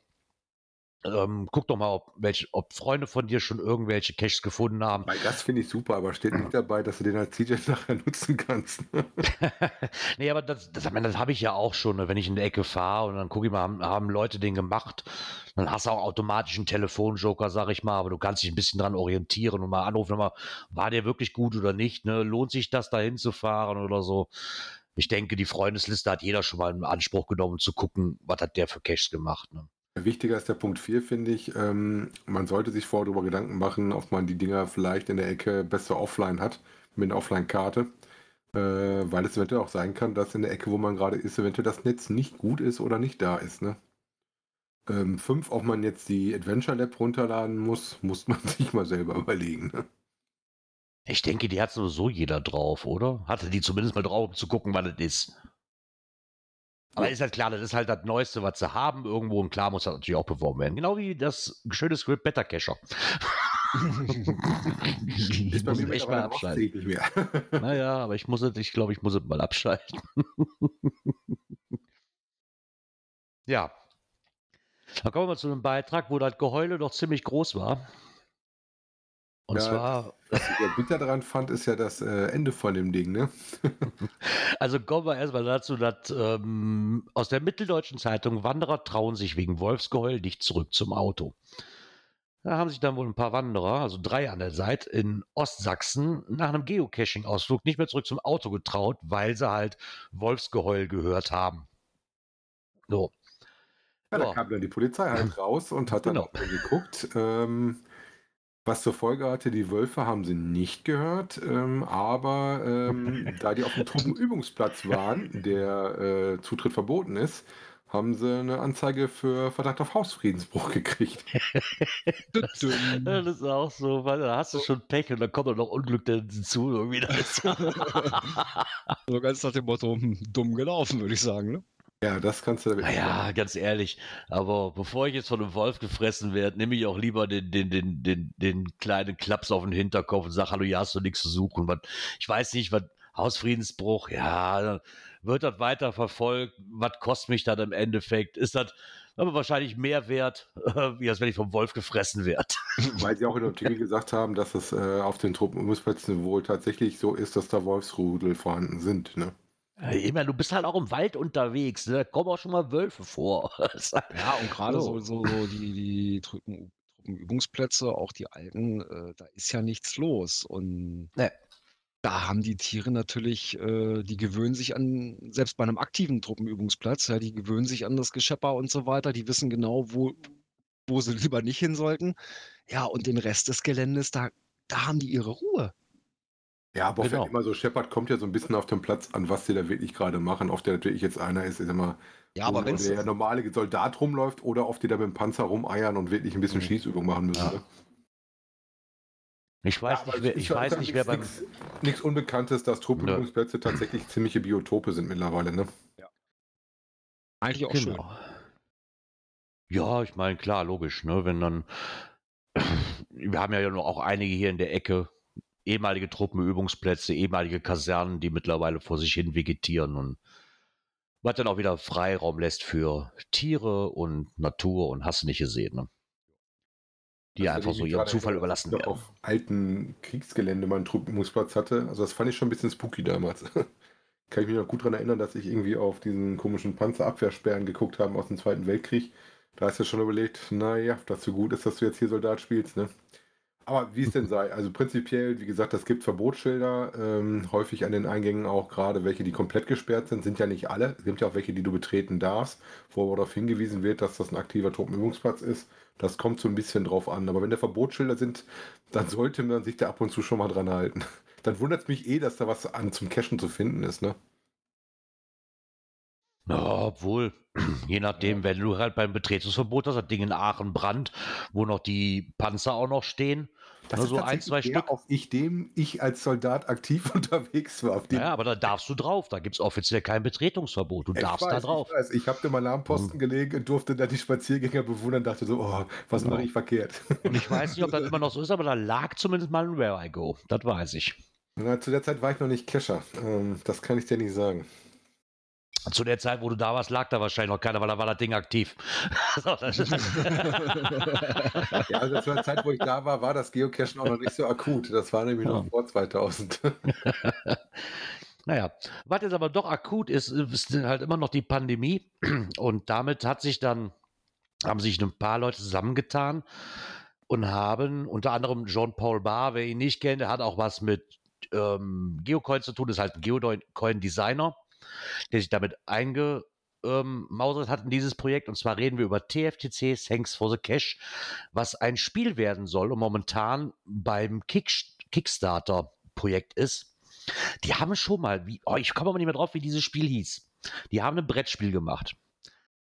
Ähm, guck doch mal, ob, welche, ob Freunde von dir schon irgendwelche Caches gefunden haben. Weil das finde ich super, aber steht nicht dabei, dass du den als CJ nachher nutzen kannst. nee, aber das, das, das habe ich ja auch schon, ne? wenn ich in der Ecke fahre und dann gucke ich mal, haben, haben, Leute den gemacht. Dann hast du auch automatisch einen Telefonjoker, sag ich mal, aber du kannst dich ein bisschen dran orientieren und mal anrufen, mal, war der wirklich gut oder nicht? Ne? Lohnt sich das, da hinzufahren oder so? Ich denke, die Freundesliste hat jeder schon mal in Anspruch genommen, zu gucken, was hat der für Caches gemacht. Ne? Wichtiger ist der Punkt 4, finde ich. Ähm, man sollte sich vorher darüber Gedanken machen, ob man die Dinger vielleicht in der Ecke besser offline hat, mit einer Offline-Karte. Äh, weil es eventuell auch sein kann, dass in der Ecke, wo man gerade ist, eventuell das Netz nicht gut ist oder nicht da ist. Ne? Ähm, fünf, ob man jetzt die Adventure Lab runterladen muss, muss man sich mal selber überlegen. Ne? Ich denke, die hat sowieso jeder drauf, oder? Hatte die zumindest mal drauf, um zu gucken, was das ist. Aber ist halt klar, das ist halt das Neueste, was sie haben irgendwo und klar muss das natürlich auch beworben werden. Genau wie das schöne Script Better Cacher. ist bei mir echt mal abschalten. naja, aber ich muss es, ich glaube, ich muss es mal abschalten. ja. Dann kommen wir mal zu einem Beitrag, wo das Geheule doch ziemlich groß war. Und ja, zwar. Was ich ja bitter daran fand, ist ja das äh, Ende von dem Ding, ne? also kommen wir erstmal dazu, dass ähm, aus der Mitteldeutschen Zeitung Wanderer trauen sich wegen Wolfsgeheul nicht zurück zum Auto. Da haben sich dann wohl ein paar Wanderer, also drei an der Seite, in Ostsachsen nach einem Geocaching-Ausflug nicht mehr zurück zum Auto getraut, weil sie halt Wolfsgeheul gehört haben. So. Ja, da kam dann die Polizei halt raus und hat dann genau. geguckt. Ähm, was zur Folge hatte, die Wölfe haben sie nicht gehört, ähm, aber ähm, da die auf dem Truppenübungsplatz waren, der äh, Zutritt verboten ist, haben sie eine Anzeige für Verdacht auf Hausfriedensbruch gekriegt. das, das, ist auch so, weil da hast du schon Pech und dann kommt noch Unglück dazu. Irgendwie so ganz nach dem Motto, hm, dumm gelaufen, würde ich sagen. Ne? Ja, das kannst du. Naja, ganz ehrlich. Aber bevor ich jetzt von einem Wolf gefressen werde, nehme ich auch lieber den, den, den, den, den kleinen Klaps auf den Hinterkopf und sage, hallo, ja, hast du nichts zu suchen. Ich weiß nicht, was Hausfriedensbruch, ja, wird das weiter verfolgt? Was kostet mich das im Endeffekt? Ist das aber wahrscheinlich mehr wert, äh, wie als wenn ich vom Wolf gefressen werde. Weil sie auch in der Artikel gesagt haben, dass es äh, auf den Truppenübungsplätzen wohl tatsächlich so ist, dass da Wolfsrudel vorhanden sind. Ne? Ich meine, du bist halt auch im Wald unterwegs, ne? da kommen auch schon mal Wölfe vor. ja, und gerade so, so, so die, die Truppen, Truppenübungsplätze, auch die alten, äh, da ist ja nichts los. Und nee. da haben die Tiere natürlich, äh, die gewöhnen sich an, selbst bei einem aktiven Truppenübungsplatz, ja, die gewöhnen sich an das Geschepper und so weiter, die wissen genau, wo, wo sie lieber nicht hin sollten. Ja, und den Rest des Geländes, da, da haben die ihre Ruhe. Ja, aber genau. immer so Shepard kommt ja so ein bisschen auf den Platz an, was die da wirklich gerade machen. Ob der natürlich jetzt einer ist, ist immer. Ja, aber wenn der normale Soldat rumläuft oder ob die da mit dem Panzer rumeiern und wirklich ein bisschen mhm. Schießübung machen müssen. Ja. Ne? Ich weiß ja, nicht, wer, ich, ich weiß nicht, wer beim. Nichts Unbekanntes, dass Truppenübungsplätze ja. tatsächlich ziemliche Biotope sind mittlerweile, ne? Ja. Eigentlich auch genau. schön. Ja, ich meine, klar, logisch, ne? Wenn dann. Wir haben ja auch einige hier in der Ecke, ehemalige Truppenübungsplätze, ehemalige Kasernen, die mittlerweile vor sich hin vegetieren und was dann auch wieder Freiraum lässt für Tiere und Natur und hast du nicht gesehen. Ne? Die Das einfach so ihrem Zufall überlassen werden. auf alten Kriegsgelände mal einen Truppenübungsplatz hatte. Also das fand ich schon ein bisschen spooky damals. Kann ich mich noch gut daran erinnern, dass ich irgendwie auf diesen komischen Panzerabwehrsperren geguckt habe aus dem Zweiten Weltkrieg. Da hast du schon überlegt, naja, dass so gut ist, dass du jetzt hier Soldat spielst, ne? Aber wie es denn sei, also prinzipiell, wie gesagt, es gibt Verbotsschilder, ähm, häufig an den Eingängen auch gerade welche, die komplett gesperrt sind, sind ja nicht alle. Es gibt ja auch welche, die du betreten darfst, wo aber darauf hingewiesen wird, dass das ein aktiver Truppenübungsplatz ist. Das kommt so ein bisschen drauf an. Aber wenn da Verbotsschilder sind, dann sollte man sich da ab und zu schon mal dran halten. Dann wundert es mich eh, dass da was an zum Cashen zu finden ist, ne? Ja, obwohl, je nachdem, wenn du halt beim Betretungsverbot hast, das Ding in Aachen Brand, wo noch die Panzer auch noch stehen, Nur so ein, zwei Stück. auf ich dem ich als Soldat aktiv unterwegs war. Dem Ja, aber da darfst du drauf. Da gibt es offiziell kein Betretungsverbot. Du Ich darfst weiß, da drauf. Ich, weiß. ich habe im Alarmposten gelegen und durfte da die Spaziergänger bewundern, dachte so, oh, was Genau. mache ich verkehrt? Und ich weiß nicht, ob das immer noch so ist, aber da lag zumindest mal ein Where I Go. Das weiß ich. Na, zu der Zeit war ich noch nicht Kescher. Ähm, das kann ich dir nicht sagen. Zu der Zeit, wo du da warst, lag da wahrscheinlich noch keiner, weil da war das Ding aktiv. So, das ist- Ja, also zu der Zeit, wo ich da war, war das Geocachen auch noch nicht so akut. Das war nämlich noch vor 2000. Naja, was jetzt aber doch akut ist, ist halt immer noch die Pandemie. Und damit hat sich dann, haben sich ein paar Leute zusammengetan und haben unter anderem Jean-Paul Barr, wer ihn nicht kennt, der hat auch was mit ähm, Geocoin zu tun, ist halt ein Geocoin-Designer, der sich damit eingemausert hat in dieses Projekt. Und zwar reden wir über TFTC Thanks for the Cash, was ein Spiel werden soll und momentan beim Kick Kickstarter-Projekt ist. Die haben schon mal, wie, oh, ich komme aber nicht mehr drauf, wie dieses Spiel hieß. Die haben ein Brettspiel gemacht.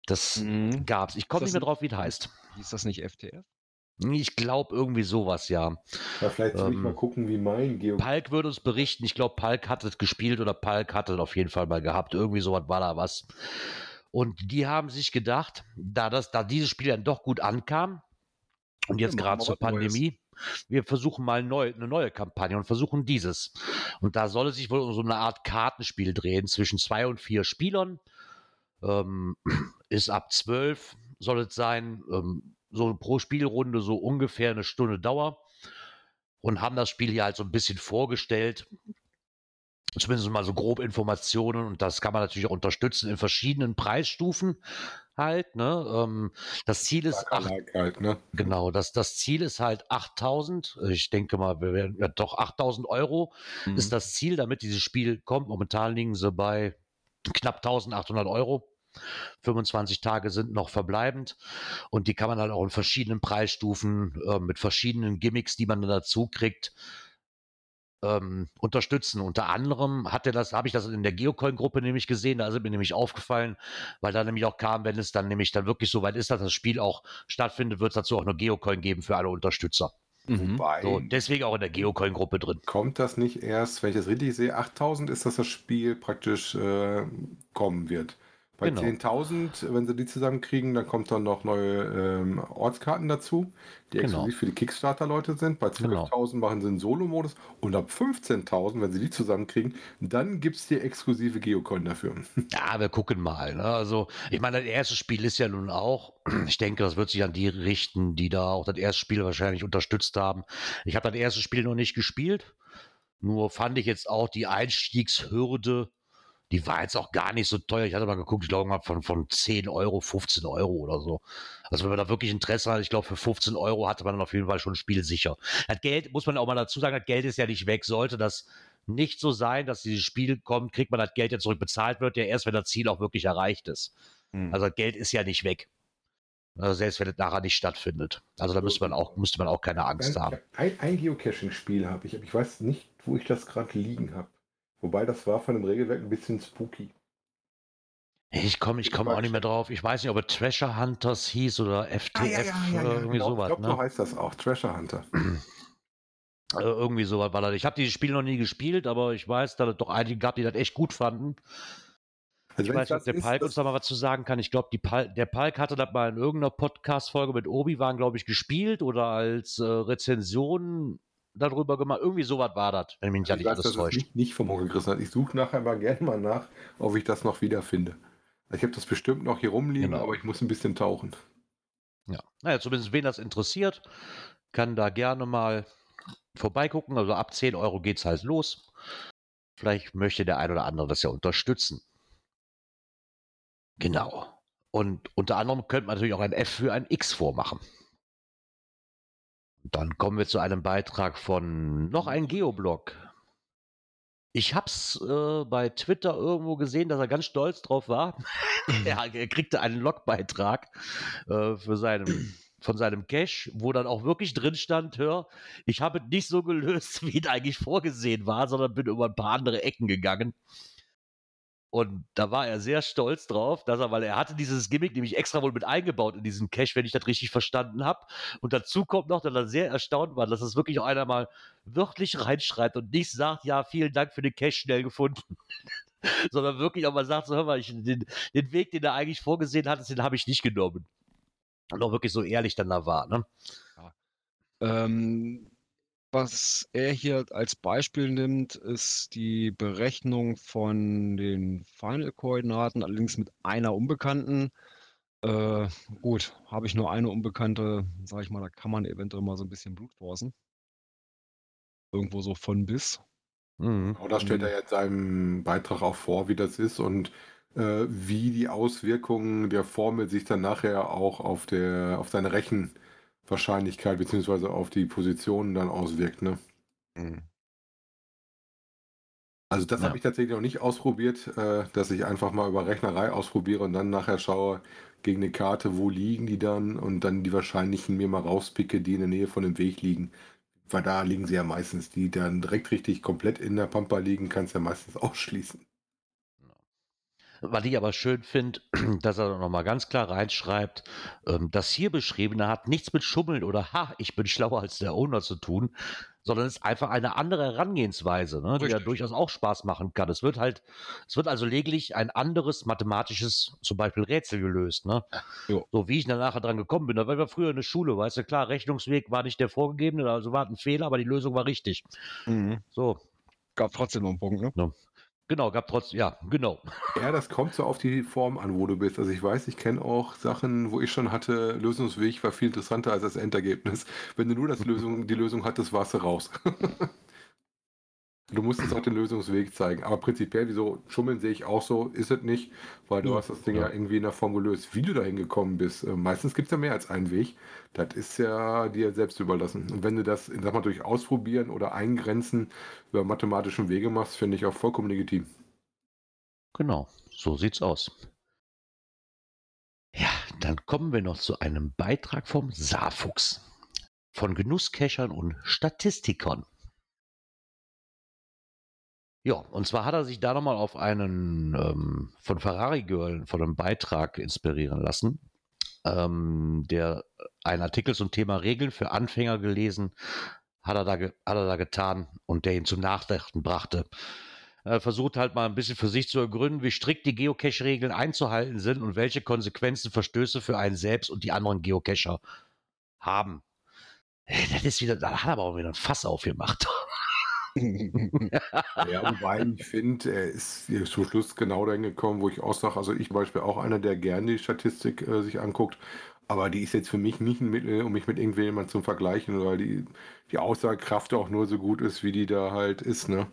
Das Mhm. gab's. Ich komme nicht mehr drauf, wie das heißt. Hieß das nicht FTF? Ich glaube irgendwie sowas, ja. Ja, vielleicht soll ich Ähm, mal gucken, wie mein Geo. Palk würde uns berichten. Ich glaube, Palk hat es gespielt oder Palk hat es auf jeden Fall mal gehabt. Irgendwie sowas war da was. Und die haben sich gedacht, da, das, da dieses Spiel dann doch gut ankam und jetzt gerade zur was Neues. Pandemie, wir versuchen mal neu, eine neue Kampagne und versuchen dieses. Und da soll es sich wohl um so eine Art Kartenspiel drehen zwischen zwei und vier Spielern. Ähm, ist ab zwölf soll es sein. Ähm, so pro Spielrunde so ungefähr eine Stunde Dauer. Und haben das Spiel hier halt so ein bisschen vorgestellt. Zumindest mal so grob Informationen. Und das kann man natürlich auch unterstützen in verschiedenen Preisstufen halt. Ne? Ähm, das Ziel ist acht, halt, ne? Genau, das, das Ziel ist halt 8000. Ich denke mal, wir werden ja doch 8000 Euro Mhm. ist das Ziel, damit dieses Spiel kommt. Momentan liegen sie bei knapp 1800 Euro. 25 Tage sind noch verbleibend und die kann man halt auch in verschiedenen Preisstufen äh, mit verschiedenen Gimmicks, die man dann dazu kriegt, ähm, unterstützen. Unter anderem hat er das, habe ich das in der Geocoin-Gruppe nämlich gesehen, da ist mir nämlich aufgefallen, weil da nämlich auch kam, wenn es dann nämlich dann wirklich so weit ist, dass das Spiel auch stattfindet, wird es dazu auch eine Geocoin geben für alle Unterstützer. Mhm. Wobei, So, deswegen auch in der Geocoin-Gruppe drin. kommt das nicht erst, wenn ich das richtig sehe, 8000 ist, dass das Spiel praktisch äh, kommen wird. Bei Genau. 10.000, wenn sie die zusammenkriegen, dann kommt dann noch neue ähm, Ortskarten dazu, die Genau. exklusiv für die Kickstarter-Leute sind. Bei 12.000 machen sie einen Solo-Modus und ab 15.000, wenn sie die zusammenkriegen, dann gibt es die exklusive Geocoin dafür. Ja, wir gucken mal. Ne? Also, ich meine, das erste Spiel ist ja nun auch, ich denke, das wird sich an die richten, die da auch das erste Spiel wahrscheinlich unterstützt haben. Ich habe das erste Spiel noch nicht gespielt, nur fand ich jetzt auch die Einstiegshürde, die war jetzt auch gar nicht so teuer. Ich hatte mal geguckt, ich glaube von, von 10 Euro, 15 Euro oder so. Also wenn man da wirklich Interesse hat, ich glaube für 15 Euro hatte man dann auf jeden Fall schon ein Spiel sicher. Das Geld, muss man auch mal dazu sagen, das Geld ist ja nicht weg. Sollte das nicht so sein, dass dieses Spiel kommt, kriegt man das Geld ja zurückbezahlt wird, ja erst, wenn das Ziel auch wirklich erreicht ist. Mhm. Also das Geld ist ja nicht weg. Also selbst wenn es nachher nicht stattfindet. Also da müsste man auch, müsste man auch keine Angst haben. Ein, ein Geocaching-Spiel habe ich, aber ich weiß nicht, wo ich das gerade liegen habe. Wobei das war von dem Regelwerk ein bisschen spooky. Ich komme ich komm auch nicht mehr drauf. Ich weiß nicht, ob es Treasure Hunters hieß oder FTF oder irgendwie genau. sowas. Ich glaube, ne? so heißt das auch, Treasure Hunter. Äh, irgendwie sowas war das. Ich habe dieses Spiel noch nie gespielt, aber ich weiß, dass es doch einige gab, die das echt gut fanden. Also Ich weiß nicht, ob der Palk uns da mal was zu sagen kann. Ich glaube, der Palk hatte das mal in irgendeiner Podcast-Folge mit Obi-Wan, glaube ich, gespielt oder als äh, Rezension darüber gemacht. Irgendwie sowas war das, wenn mich nicht, Ich nicht weiß, alles es täuscht. nicht, nicht vom Onkel Chris hat. Ich suche nachher mal gerne mal nach, ob ich das noch wiederfinde. Ich habe das bestimmt noch hier rumliegen, Genau. aber ich muss ein bisschen tauchen. Ja, naja, zumindest wen das interessiert, kann da gerne mal vorbeigucken. Also ab 10 Euro geht es halt los. Vielleicht möchte der ein oder andere das ja unterstützen. Genau. Und unter anderem könnte man natürlich auch ein F für ein X vormachen. Dann kommen wir zu einem Beitrag von noch ein Geoblog. Ich hab's äh, bei Twitter irgendwo gesehen, dass er ganz stolz drauf war. er, er kriegte einen Logbeitrag äh, für seinem, von seinem Cache, wo dann auch wirklich drin stand, hör, ich habe es nicht so gelöst, wie es eigentlich vorgesehen war, sondern bin über ein paar andere Ecken gegangen. Und da war er sehr stolz drauf, dass er, weil er hatte dieses Gimmick nämlich extra wohl mit eingebaut in diesen Cache, wenn ich das richtig verstanden habe. Und dazu kommt noch, dass er sehr erstaunt war, dass es wirklich auch einer mal wörtlich reinschreibt und nicht sagt, ja, vielen Dank für den Cache schnell gefunden. Sondern wirklich auch mal sagt, so, hör mal, ich, den, den Weg, den er eigentlich vorgesehen hat, den habe ich nicht genommen. Und auch wirklich so ehrlich dann da war, ne? Ähm, was er hier als Beispiel nimmt, ist die Berechnung von den Final-Koordinaten, allerdings mit einer Unbekannten. Äh, gut, habe ich nur eine Unbekannte, sage ich mal, da kann man eventuell mal so ein bisschen Blut forcen. Irgendwo so von bis. Mhm. Oder stellt er jetzt seinem Beitrag auch vor, wie das ist und äh, wie die Auswirkungen der Formel sich dann nachher auch auf, der, auf seine Rechenwahrscheinlichkeit beziehungsweise auf die Positionen dann auswirkt. Ne? Also das Ja. habe ich tatsächlich noch nicht ausprobiert, äh, dass ich einfach mal über Rechnerei ausprobiere und dann nachher schaue gegen eine Karte, wo liegen die dann und dann die wahrscheinlichen mir mal rauspicke, die in der Nähe von dem Weg liegen. Weil da liegen sie ja meistens, die dann direkt richtig komplett in der Pampa liegen, kannst du ja meistens ausschließen. Was ich aber schön finde, dass er noch mal ganz klar reinschreibt, ähm, das hier beschriebene hat nichts mit Schummeln oder Ha, ich bin schlauer als der Owner zu tun, sondern es ist einfach eine andere Herangehensweise, ne, die ja durchaus auch Spaß machen kann. Es wird halt, es wird also lediglich ein anderes mathematisches, zum Beispiel Rätsel gelöst, ne? Jo. So wie ich dann nachher dran gekommen bin. Da war wir früher in der Schule, weißt du, klar, Rechnungsweg war nicht der vorgegebene, also war ein Fehler, aber die Lösung war richtig. So, Gab trotzdem noch einen Punkt, ne? Genau, gab trotzdem, ja, genau. Ja, das kommt so auf die Form an, wo du bist. Also ich weiß, ich kenne auch Sachen, wo ich schon hatte, Lösungsweg war viel interessanter als das Endergebnis. Wenn du nur das Lösung, die Lösung hattest, warst du raus. du musstest auch den Lösungsweg zeigen. Aber prinzipiell, wieso schummeln sehe ich auch so, ist es nicht, weil du Ja. hast das Ding ja. Ja. irgendwie in der Form gelöst. Wie du da hingekommen bist, äh, meistens gibt es ja mehr als einen Weg. Das ist ja dir selbst überlassen. Und wenn du das, sag mal, durch Ausprobieren oder Eingrenzen über mathematischen Wege machst, finde ich auch vollkommen legitim. Genau, so sieht's aus. Ja, dann kommen wir noch zu einem Beitrag vom Saarfuchs. Von Genusskechern und Statistikern. Ja, und zwar hat er sich da nochmal auf einen ähm, von Ferrari Girl von einem Beitrag inspirieren lassen, ähm, der ein Artikel zum Thema Regeln für Anfänger gelesen, hat er da, hat er da getan und der ihn zum Nachdenken brachte. Er versucht halt mal ein bisschen für sich zu ergründen, wie strikt die Geocache-Regeln einzuhalten sind und welche Konsequenzen Verstöße für einen selbst und die anderen Geocacher haben. Äh, Das ist wieder, da hat er aber auch wieder ein Fass aufgemacht. Ja, wobei ich finde, er ist zum Schluss genau dahin gekommen, wo ich auch sage, also ich zum Beispiel auch einer, der gerne die Statistik äh, sich anguckt, aber die ist jetzt für mich nicht ein Mittel, um mich mit irgendjemandem zu vergleichen, weil die, die Aussagekraft auch nur so gut ist, wie die da halt ist, ne?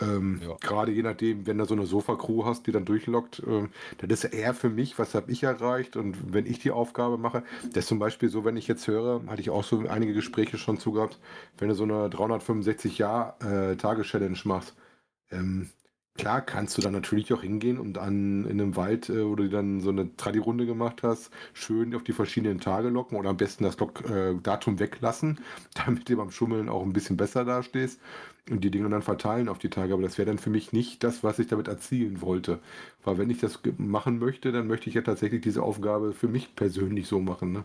Ähm, Ja. Gerade je nachdem, wenn du so eine Sofa-Crew hast, die dann durchlockt, ähm, dann ist eher für mich, was habe ich erreicht und wenn ich die Aufgabe mache, das ist zum Beispiel so, wenn ich jetzt höre, hatte ich auch so einige Gespräche schon zu gehabt, wenn du so eine 365 Jahr äh, Tage-Challenge machst, ähm, klar kannst du dann natürlich auch hingehen und dann in einem Wald, äh, wo du dann so eine Tradi-Runde gemacht hast, schön auf die verschiedenen Tage locken oder am besten das Log, äh, Datum weglassen, damit du beim Schummeln auch ein bisschen besser dastehst und die Dinge dann verteilen auf die Tage. Aber das wäre dann für mich nicht das, was ich damit erzielen wollte. Weil wenn ich das machen möchte, dann möchte ich ja tatsächlich diese Aufgabe für mich persönlich so machen. Ne?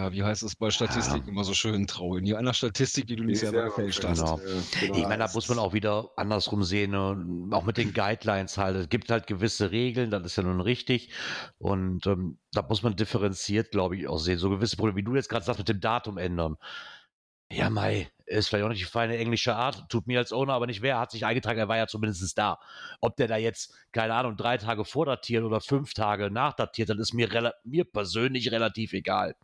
Ja, wie heißt es bei Statistik immer so schön? Trau in einer Statistik, die du nicht selber gefälscht hast. Genau. Genau. Ich meine, da muss man auch wieder andersrum sehen, ne? auch mit den Guidelines halt. Es gibt halt gewisse Regeln, das ist ja nun richtig. Und ähm, da muss man differenziert, glaube ich, auch sehen. So gewisse Probleme, wie du jetzt gerade sagst, mit dem Datum ändern. Ja, Mai, ist vielleicht auch nicht die feine englische Art, tut mir als Owner aber nicht weh, er hat sich eingetragen, er war ja zumindest da. Ob der da jetzt, keine Ahnung, drei Tage vordatiert oder fünf Tage nachdatiert, das ist mir, mir persönlich relativ egal.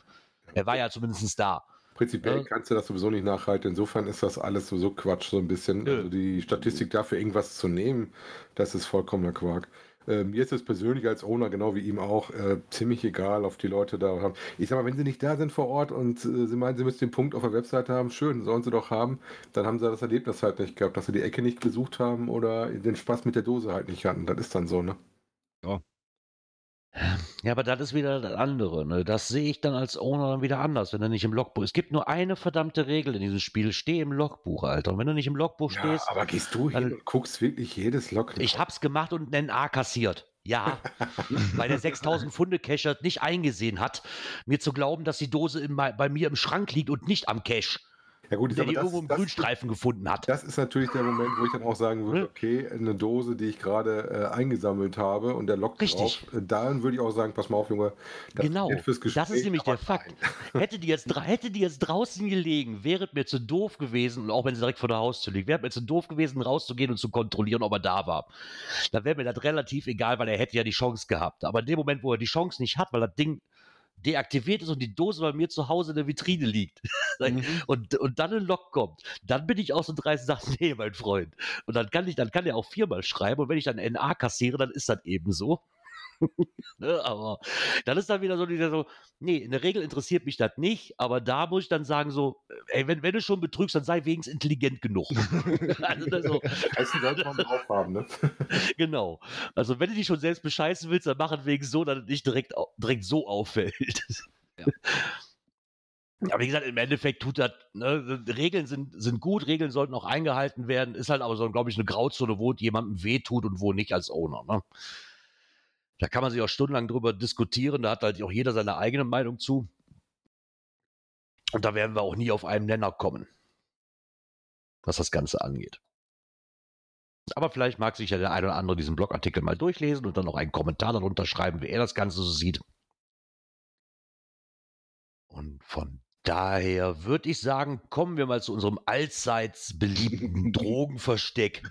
Er war ja zumindest da. Prinzipiell ja. kannst du das sowieso nicht nachhalten. Insofern ist das alles sowieso Quatsch, so ein bisschen. Ja. Also die Statistik dafür irgendwas zu nehmen, das ist vollkommener Quark. Mir ist es persönlich als Owner, genau wie ihm auch, äh, ziemlich egal, auf die Leute da haben. Ich sag mal, wenn sie nicht da sind vor Ort und äh, sie meinen, sie müssen den Punkt auf der Webseite haben, schön, sollen sie doch haben, dann haben sie das Erlebnis halt nicht gehabt, dass sie die Ecke nicht besucht haben oder den Spaß mit der Dose halt nicht hatten. Das ist dann so, ne? Ja. Ja, aber das ist wieder das andere. Ne? Das sehe ich dann als Owner dann wieder anders, wenn du nicht im Logbuch. Es gibt nur eine verdammte Regel in diesem Spiel. Steh im Logbuch, Alter. Und wenn du nicht im Logbuch ja, stehst. Aber gehst du hin und guckst wirklich jedes Log? Ich hab's gemacht und einen A kassiert. Ja, weil der 6000 Pfunde Cacher nicht eingesehen hat, mir zu glauben, dass die Dose in, bei mir im Schrank liegt und nicht am Cache. Ja gut, der die das, irgendwo im das, Grünstreifen gefunden hat. Das ist natürlich der Moment, wo ich dann auch sagen würde, okay, eine Dose, die ich gerade äh, eingesammelt habe und der lockt Richtig. drauf, äh, dann würde ich auch sagen, pass mal auf, Junge, das genau. fürs Gespräch. Das ist nämlich der Fakt. hätte, die jetzt, hätte die jetzt draußen gelegen, wäre mir zu doof gewesen, und auch wenn sie direkt vor der Haustür liegt, wäre mir zu doof gewesen, rauszugehen und zu kontrollieren, ob er da war. Da wäre mir das relativ egal, weil er hätte ja die Chance gehabt. Aber in dem Moment, wo er die Chance nicht hat, weil das Ding deaktiviert ist und die Dose bei mir zu Hause in der Vitrine liegt mhm. und, und dann ein Log kommt, dann bin ich auch so dreist und sage, nee, mein Freund. Und dann kann ich, dann kann er auch viermal schreiben und wenn ich dann NA kassiere, dann ist das eben so. ne, aber dann ist dann wieder so, dieser so, nee, in der Regel interessiert mich das nicht, aber da muss ich dann sagen, so, ey, wenn, wenn du schon betrügst, dann sei wenigstens intelligent genug. also das so, Essen sollte man drauf haben, ne? genau. Also wenn du dich schon selbst bescheißen willst, dann mach es wegen so, dass es nicht direkt, direkt so auffällt. ja. Aber wie gesagt, im Endeffekt tut das, ne, Regeln sind, sind gut, Regeln sollten auch eingehalten werden, ist halt aber so, glaube ich, eine Grauzone, wo jemandem wehtut und wo nicht als Owner. Ne? Da kann man sich auch stundenlang drüber diskutieren. Da hat halt auch jeder seine eigene Meinung zu. Und da werden wir auch nie auf einen Nenner kommen, was das Ganze angeht. Aber vielleicht mag sich ja der eine oder andere diesen Blogartikel mal durchlesen und dann noch einen Kommentar darunter schreiben, wie er das Ganze so sieht. Und von Daher würde ich sagen, kommen wir mal zu unserem allseits beliebten Drogenversteck.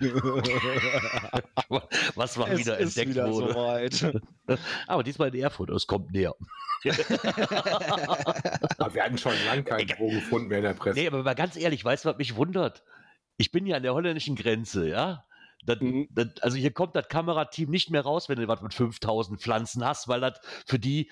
Was mal wieder ist entdeckt wieder wurde. Soweit. Aber diesmal in Erfurt, es kommt näher. aber wir hatten schon lange keinen Drogen gefunden mehr in der Presse. Nee, aber mal ganz ehrlich, weißt du, was mich wundert? Ich bin ja an der holländischen Grenze, ja? Das, mhm. das, also hier kommt das Kamerateam nicht mehr raus, wenn du was mit 5000 Pflanzen hast, weil das für die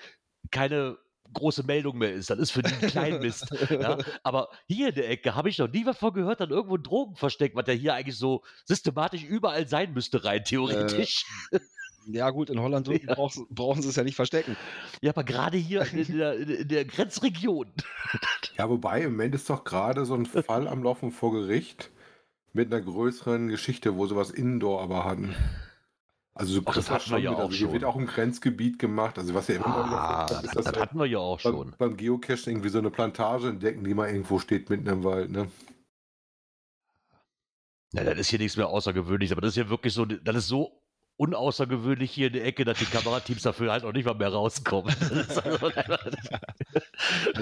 keine große Meldung mehr ist. Das ist für die ein Kleinmist. ja? Aber hier in der Ecke habe ich noch nie davon gehört, dann irgendwo ein Drogenversteck, was ja hier eigentlich so systematisch überall sein müsste, rein theoretisch. Äh, ja, gut, in Holland ja. brauchen, brauchen sie es ja nicht verstecken. Ja, aber gerade hier in der, in der, Grenzregion. Ja, wobei im Moment ist doch gerade so ein Fall am Laufen vor Gericht mit einer größeren Geschichte, wo sie was Indoor aber hatten. Also so Ach, das hatten wir ja auch schon. wird auch im Grenzgebiet gemacht. Also was ja immer ah, das, ist, das, das hatten wir ja auch schon. Beim, Geocaching irgendwie so eine Plantage entdecken, die mal irgendwo steht mitten im Wald, ne? Ja, das ist hier nichts mehr Außergewöhnliches, aber das ist ja wirklich so, das ist so unaußergewöhnlich hier in der Ecke, dass die Kamerateams dafür halt auch nicht mal mehr rauskommen. also,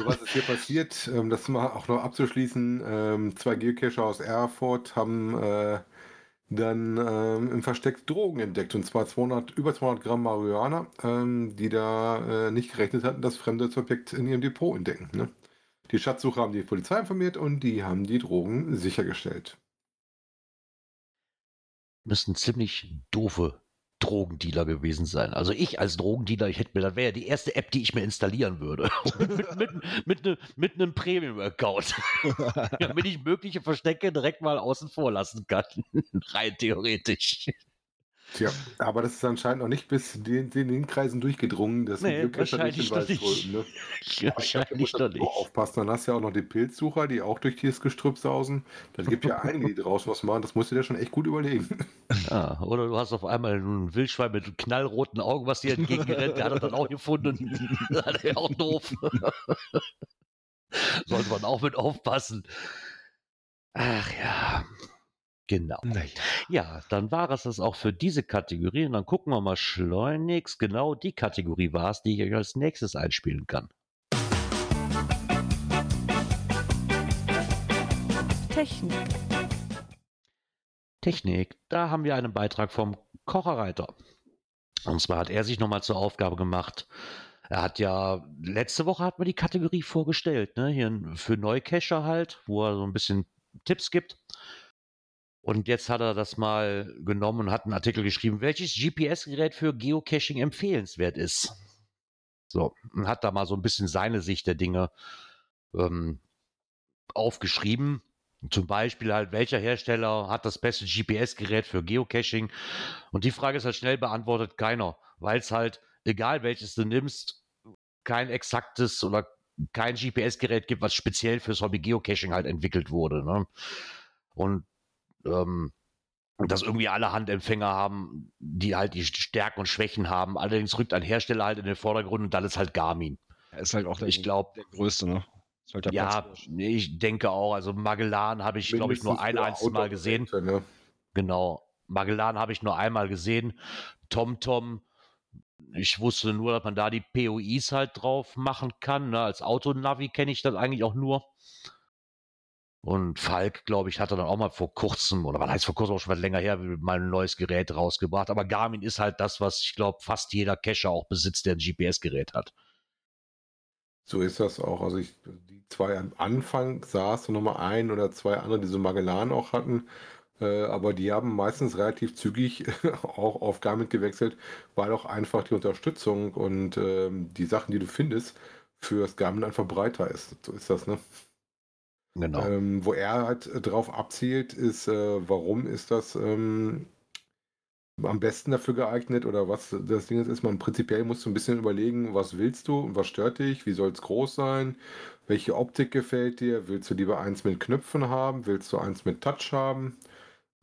was ist hier passiert, ähm, das mal auch noch abzuschließen, ähm, zwei Geocacher aus Erfurt haben äh, dann ähm, im Versteck Drogen entdeckt. Und zwar 200, über 200 Gramm Marihuana, ähm, die da äh, nicht gerechnet hatten, dass fremde das Objekt in ihrem Depot entdecken. Ne? Die Schatzsucher haben die Polizei informiert und die haben die Drogen sichergestellt. Müssen ziemlich doofe Drogendealer gewesen sein. Also ich als Drogendealer, ich hätte mir, das wäre ja die erste App, die ich mir installieren würde. mit, mit, mit, ne, mit einem Premium-Account. damit ich mögliche Verstecke direkt mal außen vor lassen kann. Rein theoretisch. Tja, aber das ist anscheinend noch nicht bis in den, den Kreisen durchgedrungen, dass nee, die wahrscheinlich nicht den Wald Ne? Ja, wahrscheinlich glaub, nicht. Aufpassen, dann hast du ja auch noch die Pilzsucher, die auch durch dieses Gestrüpp sausen. Dann gibt ja einige, die draußen was machen. Das musst du dir schon echt gut überlegen. Ja, oder du hast auf einmal einen Wildschwein mit knallroten Augen, was dir entgegenrennt. Der hat er dann auch gefunden. das ist ja auch doof. Sollte man auch mit aufpassen. Ach ja. Genau. Naja. Ja, dann war es das auch für diese Kategorie. Und dann gucken wir mal schleunigst. Genau die Kategorie war es, die ich euch als nächstes einspielen kann. Technik. Technik, da haben wir einen Beitrag vom Kocherreiter. Und zwar hat er sich nochmal zur Aufgabe gemacht. Er hat ja, letzte Woche hat man die Kategorie vorgestellt, ne? Hier für Neucacher halt, wo er so ein bisschen Tipps gibt. Und jetzt hat er das mal genommen und hat einen Artikel geschrieben, welches GPS-Gerät für Geocaching empfehlenswert ist. So, und hat da mal so ein bisschen seine Sicht der Dinge ähm, aufgeschrieben. Zum Beispiel halt, welcher Hersteller hat das beste GPS-Gerät für Geocaching? Und die Frage ist halt schnell beantwortet, keiner, weil es halt, egal welches du nimmst, kein exaktes oder kein GPS-Gerät gibt, was speziell fürs Hobby Geocaching halt entwickelt wurde. Ne? Und ähm, dass irgendwie alle Handempfänger haben, die halt die Stärken und Schwächen haben. Allerdings rückt ein Hersteller halt in den Vordergrund und dann ist halt Garmin. Er ist halt auch der, ich glaub, der größte, ne? Halt ja, ich denke auch. Also Magellan habe ich, glaube ich, nur ein einziges Mal gesehen. Ne? Genau. Magellan habe ich nur einmal gesehen. TomTom, ich wusste nur, dass man da die POIs halt drauf machen kann. Ne? Als Autonavi kenne ich das eigentlich auch nur. Und Falk, glaube ich, hat dann auch mal vor kurzem, oder was heißt vor kurzem auch schon was länger her, mal ein neues Gerät rausgebracht. Aber Garmin ist halt das, was ich glaube, fast jeder Cacher auch besitzt, der ein GPS-Gerät hat. So ist das auch. Also ich, die zwei am Anfang saß und nochmal ein oder zwei andere, die so Magellan auch hatten. Äh, aber die haben meistens relativ zügig auch auf Garmin gewechselt, weil auch einfach die Unterstützung und äh, die Sachen, die du findest, für das Garmin einfach breiter ist. So ist das, ne? Genau. Ähm, wo er halt drauf abzielt, ist, äh, warum ist das ähm, am besten dafür geeignet oder was das Ding ist, ist man prinzipiell muss du ein bisschen überlegen, was willst du und was stört dich, wie soll es groß sein, welche Optik gefällt dir, willst du lieber eins mit Knöpfen haben, willst du eins mit Touch haben?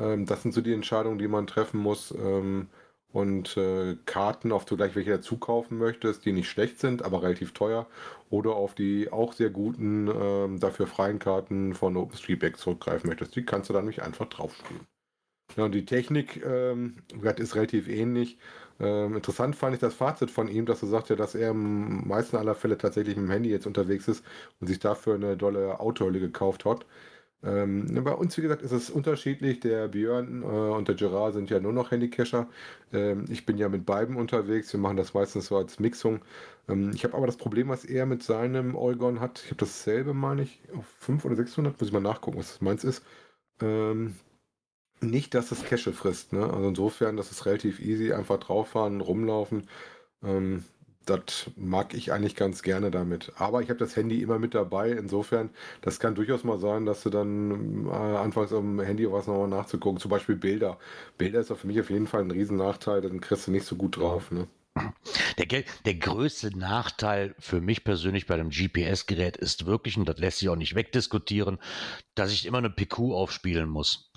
Ähm, das sind so die Entscheidungen, die man treffen muss. Ähm, und äh, Karten, auf du gleich welche dazu kaufen möchtest, die nicht schlecht sind, aber relativ teuer. Oder auf die auch sehr guten, ähm, dafür freien Karten von OpenStreetMap zurückgreifen möchtest. Die kannst du dann nicht einfach draufspielen. Ja, und die Technik ähm, ist relativ ähnlich. Ähm, interessant fand ich das Fazit von ihm, dass er sagte, dass er im meisten aller Fälle tatsächlich mit dem Handy jetzt unterwegs ist und sich dafür eine dolle Autohülle gekauft hat. Ähm, bei uns, wie gesagt, ist es unterschiedlich. Der Björn äh, und der Gerard sind ja nur noch Handycacher. Ähm, ich bin ja mit beiden unterwegs. Wir machen das meistens so als Mixung. Ähm, ich habe aber das Problem, was er mit seinem Olgon hat. Ich habe dasselbe, meine ich, auf 500 oder 600. Muss ich mal nachgucken, was meins ist. Ähm, nicht, dass es Cache frisst. Ne? Also insofern, das ist relativ easy. Einfach drauffahren, rumlaufen. Das mag ich eigentlich ganz gerne damit. Aber ich habe das Handy immer mit dabei. Insofern, das kann durchaus mal sein, dass du dann äh, anfangs am Handy was nochmal nachzugucken. Zum Beispiel Bilder. Bilder ist für mich auf jeden Fall ein Riesennachteil. Dann kriegst du nicht so gut drauf. Ne? Der, der größte Nachteil für mich persönlich bei einem GPS-Gerät ist wirklich, und das lässt sich auch nicht wegdiskutieren, dass ich immer eine PQ aufspielen muss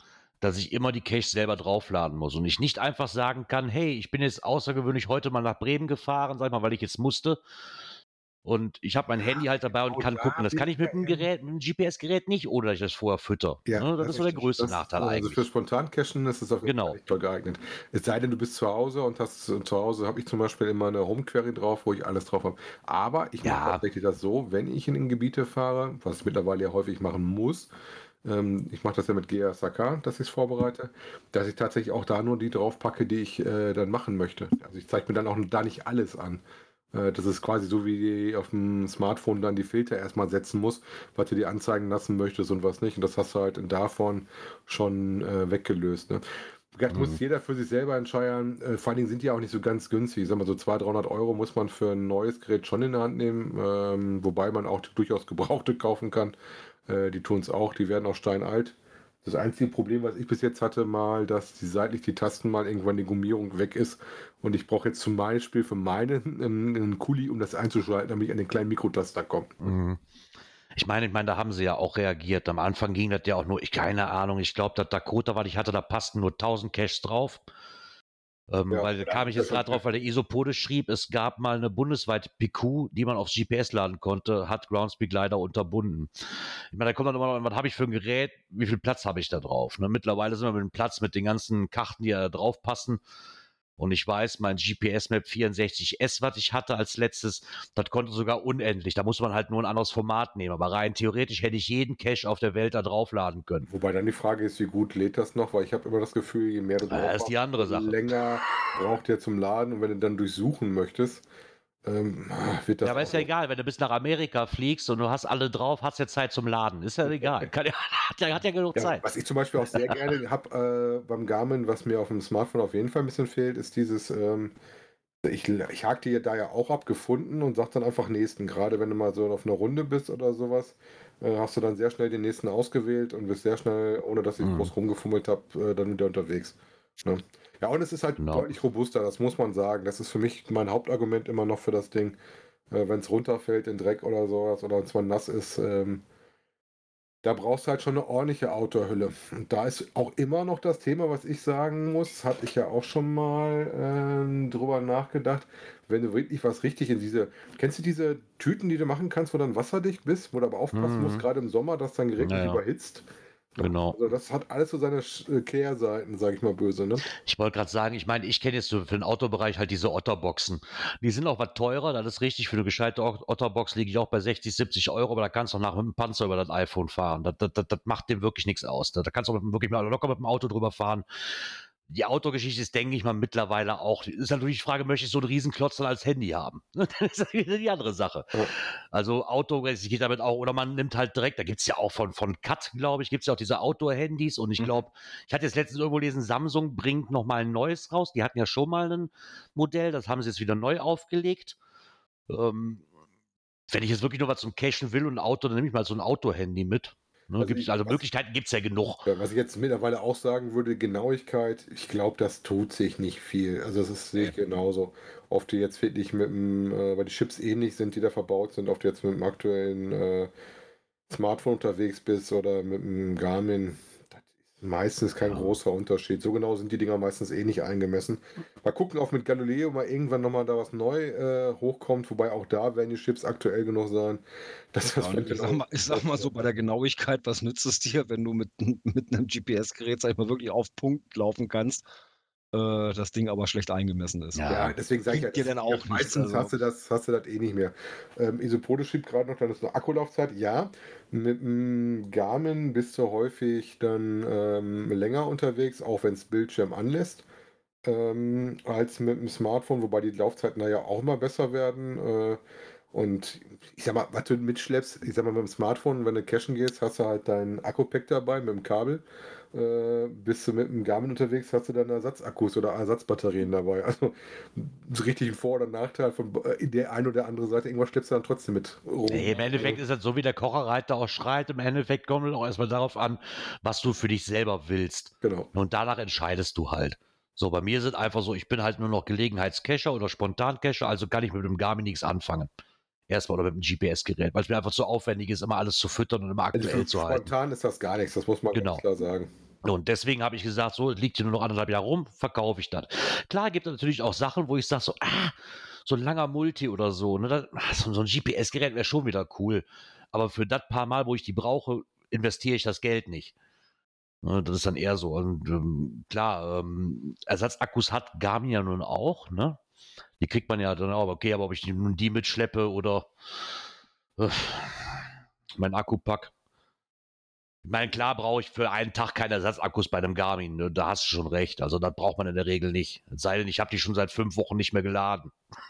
dass ich immer die Cache selber draufladen muss und ich nicht einfach sagen kann, hey, ich bin jetzt außergewöhnlich heute mal nach Bremen gefahren, sag mal, weil ich jetzt musste. Und ich habe mein Handy halt dabei und kann gucken. Das kann ich mit einem Gerät, mit einem GPS-Gerät nicht, oder dass ich das vorher fütter. Ja, ne? Das ist so der größte das, Nachteil also eigentlich. Also für Spontan-Cachen ist es auf jeden genau. Fall toll geeignet. Es sei denn, du bist zu Hause und hast zu Hause habe ich zum Beispiel immer eine Home-Query drauf, wo ich alles drauf habe. Aber ich mache ja. tatsächlich das so, wenn ich in Gebiete fahre, was ich mittlerweile ja häufig machen muss, ähm, ich mache das ja mit GSAK, dass ich es vorbereite, dass ich tatsächlich auch da nur die drauf packe, die ich äh, dann machen möchte. Also ich zeige mir dann auch da nicht alles an. Äh, das ist quasi so, wie auf dem Smartphone dann die Filter erstmal setzen muss, was du dir anzeigen lassen möchtest und was nicht. Und das hast du halt davon schon äh, weggelöst. Ne? Das muss mhm. jeder für sich selber entscheiden. Äh, vor allen Dingen sind die auch nicht so ganz günstig. Ich sag mal, so 200, 300 Euro muss man für ein neues Gerät schon in der Hand nehmen, ähm, wobei man auch durchaus Gebrauchte kaufen kann. Äh, die tun es auch, die werden auch steinalt. Das einzige Problem, was ich bis jetzt hatte, mal, dass die seitlich die Tasten mal irgendwann die Gummierung weg ist. Und ich brauche jetzt zum Beispiel für meinen einen, einen Kuli, um das einzuschalten, damit ich an den kleinen Mikrotaster komme. Mhm. Ich meine, ich meine, da haben sie ja auch reagiert. Am Anfang ging das ja auch nur, ich keine Ahnung, ich glaube, dass Dakota, was ich hatte, da passten nur 1000 Caches drauf. Ähm, ja, weil da kam ich jetzt gerade drauf, weil der Isopode schrieb, es gab mal eine bundesweite PQ, die man aufs GPS laden konnte, hat Groundspeak leider unterbunden. Ich meine, da kommt dann immer noch, was habe ich für ein Gerät, wie viel Platz habe ich da drauf? Ne? Mittlerweile sind wir mit dem Platz mit den ganzen Karten, die da drauf passen, Und ich weiß, mein GPS-Map 64S, was ich hatte als letztes, das konnte sogar unendlich. Da muss man halt nur ein anderes Format nehmen. Aber rein theoretisch hätte ich jeden Cache auf der Welt da draufladen können. Wobei dann die Frage ist, wie gut lädt das noch? Weil ich habe immer das Gefühl, je mehr du Ja, das ist die andere Sache. länger braucht der zum Laden. Und wenn du dann durchsuchen möchtest, ähm, wird das. Ja, aber ist ja egal, wenn du bis nach Amerika fliegst und du hast alle drauf, hast ja Zeit zum Laden. Ist ja egal. Kann, hat, ja, hat ja genug Ja, Zeit. was ich zum Beispiel auch sehr gerne habe äh, beim Garmin, was mir auf dem Smartphone auf jeden Fall ein bisschen fehlt, ist dieses, ähm, ich, ich hake dir da ja auch ab, gefunden und sag dann einfach nächsten. Gerade wenn du mal so auf einer Runde bist oder sowas, äh, hast du dann sehr schnell den nächsten ausgewählt und bist sehr schnell, ohne dass ich Mhm. groß rumgefummelt habe, äh, dann wieder unterwegs. Ne? Ja, und es ist halt Genau. deutlich robuster, das muss man sagen. Das ist für mich mein Hauptargument immer noch für das Ding. Äh, wenn es runterfällt in Dreck oder sowas oder zwar nass ist, ähm, da brauchst du halt schon eine ordentliche Outdoor-Hülle. Und da ist auch immer noch das Thema, was ich sagen muss, hatte ich ja auch schon mal ähm, drüber nachgedacht, wenn du wirklich was richtig in diese, kennst du diese Tüten, die du machen kannst, wo dann wasserdicht bist, wo du aber aufpassen Mhm. musst, gerade im Sommer, dass dein Gerät nicht überhitzt? Genau. Also das hat alles so seine äh, Kehrseiten, sage ich mal böse, ne? Ich wollte gerade sagen, ich meine, ich kenne jetzt so für den Outdoor-Bereich halt diese Otterboxen. Die sind auch was teurer, das ist richtig. Für eine gescheite Ot- Otterbox liege ich auch bei 60, 70 Euro, aber da kannst du auch nach mit dem Panzer über das iPhone fahren. Das, das, das, das macht dem wirklich nichts aus. Da, da kannst du auch wirklich mal locker mit dem Auto drüber fahren. Die Outdoor-Geschichte ist, denke ich mal, mittlerweile auch. Ist natürlich die Frage, möchte ich so einen Riesenklotz dann als Handy haben? Das ist wieder die andere Sache. Ja. Also Outdoor geht damit auch, oder man nimmt halt direkt, da gibt es ja auch von, von Cut, glaube ich, gibt es ja auch diese Outdoor-Handys und ich Mhm. glaube, ich hatte jetzt letztens irgendwo gelesen, Samsung bringt nochmal ein neues raus. Die hatten ja schon mal ein Modell, das haben sie jetzt wieder neu aufgelegt. Ähm, wenn ich jetzt wirklich nur was zum Cashen will und ein Auto, dann nehme ich mal so ein Auto-Handy mit. Ne, Also gibt's, also Möglichkeiten gibt es ja genug. Was ich jetzt mittlerweile auch sagen würde, Genauigkeit, ich glaube, das tut sich nicht viel. Also das ist, sehe ich genauso. Ob du jetzt wirklich mit dem, äh, weil die Chips ähnlich sind, die da verbaut sind, ob du jetzt mit dem aktuellen äh, Smartphone unterwegs bist oder mit dem Garmin, meistens kein Ja. großer Unterschied. So genau sind die Dinger meistens eh nicht eingemessen. Mal gucken, ob mit Galileo mal irgendwann nochmal da was neu äh, hochkommt, wobei auch da werden die Chips aktuell genug sein. Dass das Ja, ich, sag mal, ich sag mal so, bei der Genauigkeit, was nützt es dir, wenn du mit, mit einem GPS-Gerät, sag ich mal, wirklich auf Punkt laufen kannst, äh, das Ding aber schlecht eingemessen ist. Ja. Ja, deswegen sage ich ja, dir denn auch meistens also. hast du das, hast du das eh nicht mehr. Ähm, Isopode schiebt gerade noch, dann ist eine Akkulaufzeit. Ja, mit dem Garmin bist du häufig dann ähm, länger unterwegs, auch wenn es Bildschirm anlässt, ähm, als mit dem Smartphone, wobei die Laufzeiten da ja auch immer besser werden. Äh, und ich sag mal, was du mitschleppst, ich sag mal, mit dem Smartphone, wenn du cashen gehst, hast du halt dein Akku-Pack dabei mit dem Kabel. Äh, bist du mit dem Garmin unterwegs, hast du dann Ersatzakkus oder Ersatzbatterien dabei. Also so richtig ein Vor- oder Nachteil von äh, der einen oder andere Seite. Irgendwas schleppst du dann trotzdem mit rum. Nee, Im Endeffekt ist das so, wie der Kocherreiter auch schreit. Im Endeffekt kommt es auch erstmal darauf an, was du für dich selber willst. Genau. Und danach entscheidest du halt. So, bei mir sind einfach so, ich bin halt nur noch Gelegenheitscacher oder Spontancacher, also kann ich mit dem Garmin nichts anfangen. Erstmal oder mit dem GPS-Gerät, weil es mir einfach zu aufwendig ist, immer alles zu füttern und immer Also aktuell für zu halten. spontan ist das gar nichts, das muss man Genau. ganz klar sagen. Und deswegen habe ich gesagt, so, liegt hier nur noch anderthalb Jahre rum, verkaufe ich das. Klar gibt es natürlich auch Sachen, wo ich sage, so, ah, so ein langer Multi oder so, ne, das, ah, so, so ein GPS-Gerät wäre schon wieder cool. Aber für das paar Mal, wo ich die brauche, investiere ich das Geld nicht. Ne, das ist dann eher so. Und ähm, klar, ähm, Ersatzakkus hat Garmin ja nun auch, ne? Die kriegt man ja dann auch, okay, aber ob ich die, nun die mitschleppe oder äh, mein Akkupack. Ich meine, klar brauche ich für einen Tag keine Ersatzakkus bei einem Garmin. Ne? Da hast du schon recht. Also das braucht man in der Regel nicht. Es sei denn, ich habe die schon seit fünf Wochen nicht mehr geladen.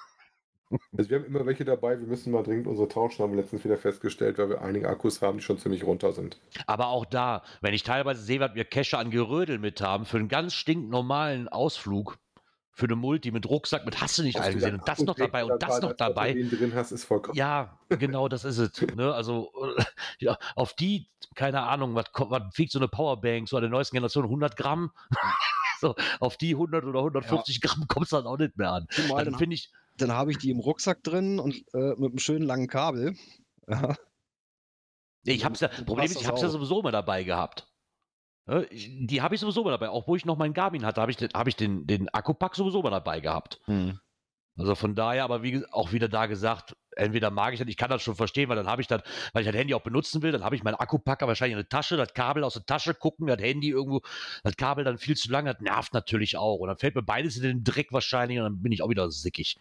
Also wir haben immer welche dabei, wir müssen mal dringend unsere tauschen, haben wir letztens wieder festgestellt, weil wir einige Akkus haben, die schon ziemlich runter sind. Aber auch da, wenn ich teilweise sehe, was wir Cacher an Gerödel mit haben, für einen ganz stinknormalen Ausflug, für eine Multi mit Rucksack, mit hast du nicht eingesehen und das noch dabei und das noch dabei. Den drin hast, ist vollkommen. Ja, genau, das ist es. Ne? Also ja, auf die, keine Ahnung, was, was wiegt so eine Powerbank, so an der neuesten Generation, 100 Gramm? so, auf die 100 oder 150 Gramm kommst du dann auch nicht mehr an. Zumal Dann dann, finde ich, dann habe ich die im Rucksack drin und äh, mit einem schönen langen Kabel. Ja, ich hab's ja, Problem ist, ich hab's ja sowieso immer dabei gehabt. Ne, die habe ich sowieso immer dabei. Auch wo ich noch meinen Garmin hatte, habe ich, den, hab ich den, den Akkupack sowieso immer dabei gehabt. Also von daher, aber wie auch wieder da gesagt, entweder mag ich das, ich kann das schon verstehen, weil dann habe ich dann, weil ich das Handy auch benutzen will, dann habe ich meinen Akkupacker wahrscheinlich in der Tasche, das Kabel aus der Tasche gucken, das Handy irgendwo, das Kabel dann viel zu lang, das nervt natürlich auch. Und dann fällt mir beides in den Dreck wahrscheinlich und dann bin ich auch wieder sickig.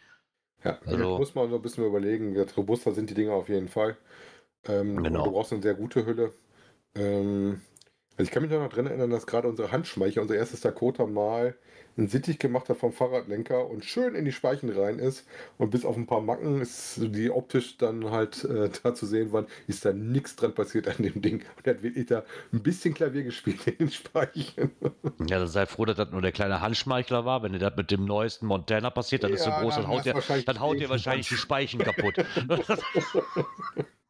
Ja, also muss man so ein bisschen überlegen, jetzt robuster sind die Dinge auf jeden Fall. Ähm, genau. Du brauchst eine sehr gute Hülle. Ähm, also ich kann mich noch daran erinnern, dass gerade unsere Handschmeicher, unser erstes Dakota mal einen Sittich gemacht hat vom Fahrradlenker und schön in die Speichen rein ist. Und bis auf ein paar Macken ist die optisch dann halt äh, da zu sehen waren, ist da nichts dran passiert an dem Ding. Und er hat wirklich da ein bisschen Klavier gespielt in den Speichen. Ja, dann sei froh, dass das nur der kleine Handschmeichler war. Wenn dir das mit dem neuesten Montana passiert, dann ja, ist so groß, dann, dann haut, der, dann haut dir wahrscheinlich die Speichen kaputt.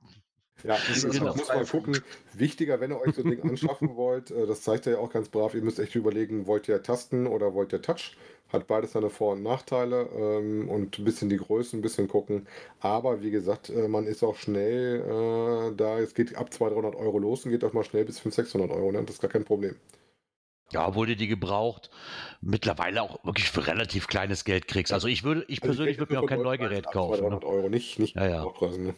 Ja, das ist, genau. muss man gucken. Wichtiger, wenn ihr euch so ein Ding anschaffen wollt, äh, das zeigt er ja auch ganz brav, ihr müsst echt überlegen, wollt ihr Tasten oder wollt ihr Touch? Hat beides seine Vor- und Nachteile ähm, und ein bisschen die Größen, ein bisschen gucken. Aber wie gesagt, äh, man ist auch schnell äh, da, es geht ab 200, 300 Euro los und geht auch mal schnell bis 500, 600 Euro, ne? das ist gar kein Problem. Ja, du die gebraucht mittlerweile auch wirklich für relativ kleines Geld kriegst. Also ich würde, ich also persönlich würde mir auch kein Neugerät kaufen. 200 ne? Euro, nicht, nicht ja, ja. Ne?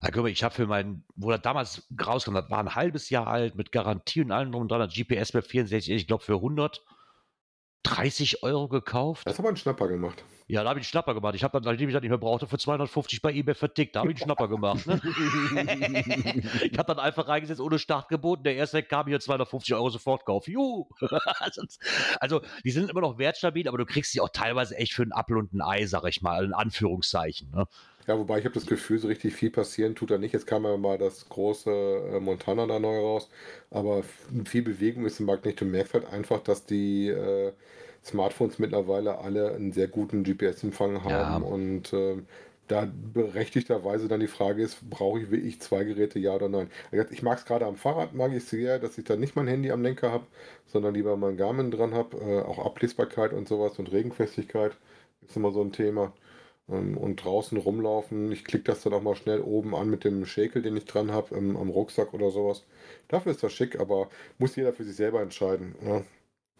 Guck mal, ich habe für meinen, wo er damals rauskam, das war ein halbes Jahr alt, mit Garantie und allem drum und dran, GPS bei 64, ich glaube für 130 Euro gekauft. Das hat aber einen Schnapper gemacht. Ja, da habe ich einen Schnapper gemacht. Ich habe dann, nachdem ich das nicht mehr brauchte, für 250 bei eBay vertickt. Da habe ich einen Schnapper gemacht. Ne? ich habe dann einfach reingesetzt ohne Startgebot. Der erste kam hier 250 Euro sofort kaufen. Juhu! also, die sind immer noch wertstabil, aber du kriegst sie auch teilweise echt für ein Apfel und ein Ei, sag ich mal, in Anführungszeichen. Ne? Ja, wobei ich habe das Gefühl, so richtig viel passieren tut da nicht. Jetzt kam ja mal das große äh, Montana da neu raus, aber viel Bewegung ist im Markt nicht. Du merkst halt einfach, dass die äh, Smartphones mittlerweile alle einen sehr guten GPS-Empfang haben ja. und äh, da berechtigterweise dann die Frage ist, brauche ich wirklich zwei Geräte, ja oder nein? Ich mag es gerade am Fahrrad, mag ich sehr, dass ich da nicht mein Handy am Lenker habe, sondern lieber mein Garmin dran habe. Äh, auch Ablesbarkeit und sowas und Regenfestigkeit ist immer so ein Thema. Ähm, und draußen rumlaufen. Ich klicke das dann auch mal schnell oben an mit dem Schäkel, den ich dran habe, ähm, am Rucksack oder sowas. Dafür ist das schick, aber muss jeder für sich selber entscheiden. Ja.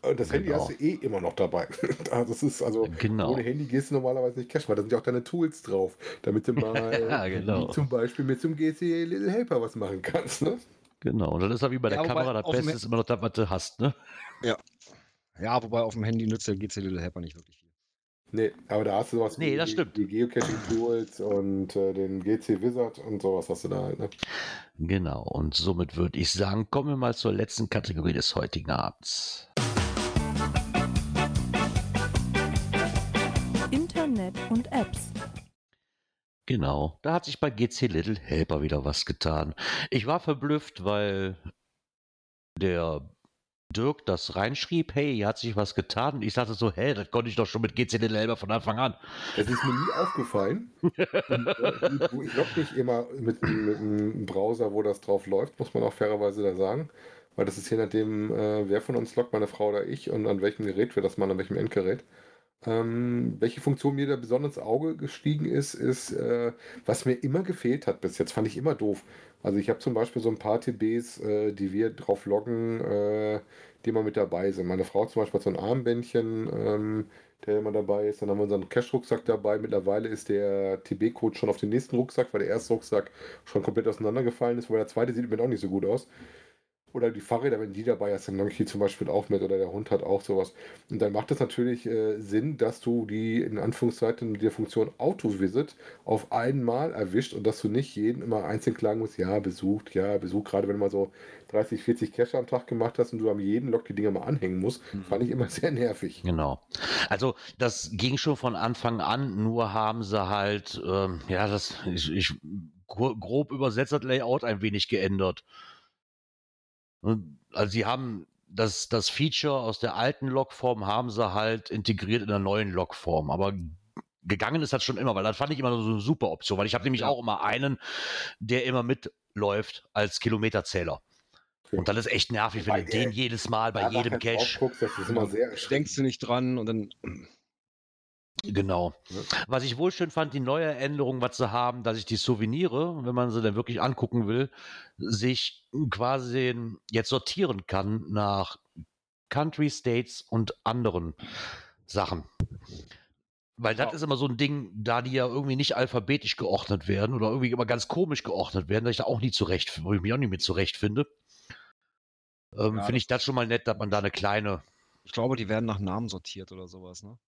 Äh, das Handy genau. hast du eh immer noch dabei. Das ist also genau. ohne Handy gehst du normalerweise nicht cash, weil da sind ja auch deine Tools drauf, damit du mal ja, genau. zum Beispiel mit zum GC Little Helper was machen kannst. Ne? Genau, und dann ist ja wie bei der ja, Kamera, das Beste ist immer noch das, was du hast, ne? Ja. Ja, wobei auf dem Handy nützt der GC Little Helper nicht wirklich viel. Nee, aber da hast du sowas nee, wie das stimmt. die Geocaching-Tools und äh, den GC Wizard und sowas hast du da halt, ne? Genau, und somit würde ich sagen, kommen wir mal zur letzten Kategorie des heutigen Abends. Internet und Apps. Genau, da hat sich bei GC Little Helper wieder was getan. Ich war verblüfft, weil der Dirk das reinschrieb, hey, hier hat sich was getan. Und ich sagte so, hey, das konnte ich doch schon mit GCD selber von Anfang an. Das ist mir nie aufgefallen. und, äh, ich logge nicht immer mit, mit, einem Browser, wo das drauf läuft, muss man auch fairerweise da sagen. Weil das ist je nachdem, äh, wer von uns loggt, meine Frau oder ich, und an welchem Gerät wir das machen, an welchem Endgerät. Ähm, welche Funktion mir da besonders ins Auge gestiegen ist, ist, äh, was mir immer gefehlt hat bis jetzt, fand ich immer doof. Also ich habe zum Beispiel so ein paar TBs, äh, die wir drauf loggen, äh, die immer mit dabei sind. Meine Frau zum Beispiel hat so ein Armbändchen, ähm, der immer dabei ist. Dann haben wir unseren Cash-Rucksack dabei. Mittlerweile ist der TB-Code schon auf den nächsten Rucksack, weil der erste Rucksack schon komplett auseinandergefallen ist, weil der zweite sieht mir auch nicht so gut aus. Oder die Fahrräder, wenn die dabei hast, dann nehme ich die zum Beispiel auch mit oder der Hund hat auch sowas. Und dann macht es natürlich äh, Sinn, dass du die in Anführungszeichen mit der Funktion Auto-Visit auf einmal erwischt und dass du nicht jeden immer einzeln klagen musst, ja, besucht, ja, besucht, gerade wenn du mal so 30, 40 Cache am Tag gemacht hast und du am jeden Log die Dinger mal anhängen musst, mhm. fand ich immer sehr nervig. Genau. Also das ging schon von Anfang an, nur haben sie halt, ähm, ja, das, ich, ich grob übersetzt das Layout ein wenig geändert. Also sie haben das, das Feature aus der alten Logform haben sie halt integriert in der neuen Logform. Aber gegangen ist das schon immer, weil das fand ich immer so eine super Option, weil ich habe nämlich ja. auch immer einen, der immer mitläuft als Kilometerzähler. Und dann ist echt nervig, wenn du den jedes Mal bei jedem Cache. Guckst, das ist immer sehr denkst du nicht dran und dann Genau. Was ich wohl schön fand, die neue Änderung, was sie haben, dass ich die Souveniere, wenn man sie dann wirklich angucken will, sich quasi jetzt sortieren kann nach Country, States und anderen Sachen. Weil das Ja. ist immer so ein Ding, da die ja irgendwie nicht alphabetisch geordnet werden oder irgendwie immer ganz komisch geordnet werden, dass ich da auch nie zurecht, wo ich mich auch nicht mit zurechtfinde. Ähm, Ja, Finde ich das schon mal nett, dass man da eine kleine, Ich glaube, die werden nach Namen sortiert oder sowas, ne?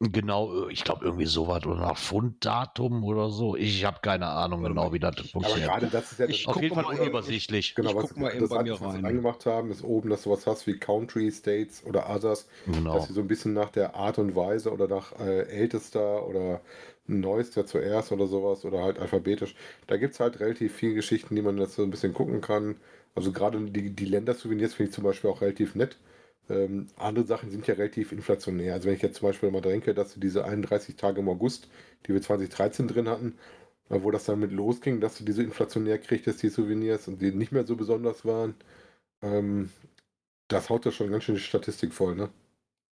Genau, äh, ich glaube irgendwie sowas oder nach Funddatum oder so. Ich habe keine Ahnung genau, mal, wie das Aber funktioniert. gerade das ist ja Ich Auf jeden Fall mal eben, unübersichtlich. Genau, Ich was guck mal eben bei mir das, was sie rein. reingemacht haben, ist oben, dass du was hast wie Country, States oder Others, Genau. dass sie so ein bisschen nach der Art und Weise oder nach äh, ältester oder neuester zuerst oder sowas oder halt alphabetisch. Da gibt es halt relativ viele Geschichten, die man jetzt so ein bisschen gucken kann. Also gerade die, die Ländersouvenirs finde ich zum Beispiel auch relativ nett. Ähm, andere Sachen sind ja relativ inflationär. Also wenn ich jetzt zum Beispiel mal denke, dass du diese 31 Tage im August, die wir 2013 drin hatten, äh, wo das dann mit losging, dass du diese inflationär kriegtest, die Souvenirs, und die nicht mehr so besonders waren, ähm, das haut ja schon ganz schön die Statistik voll, ne?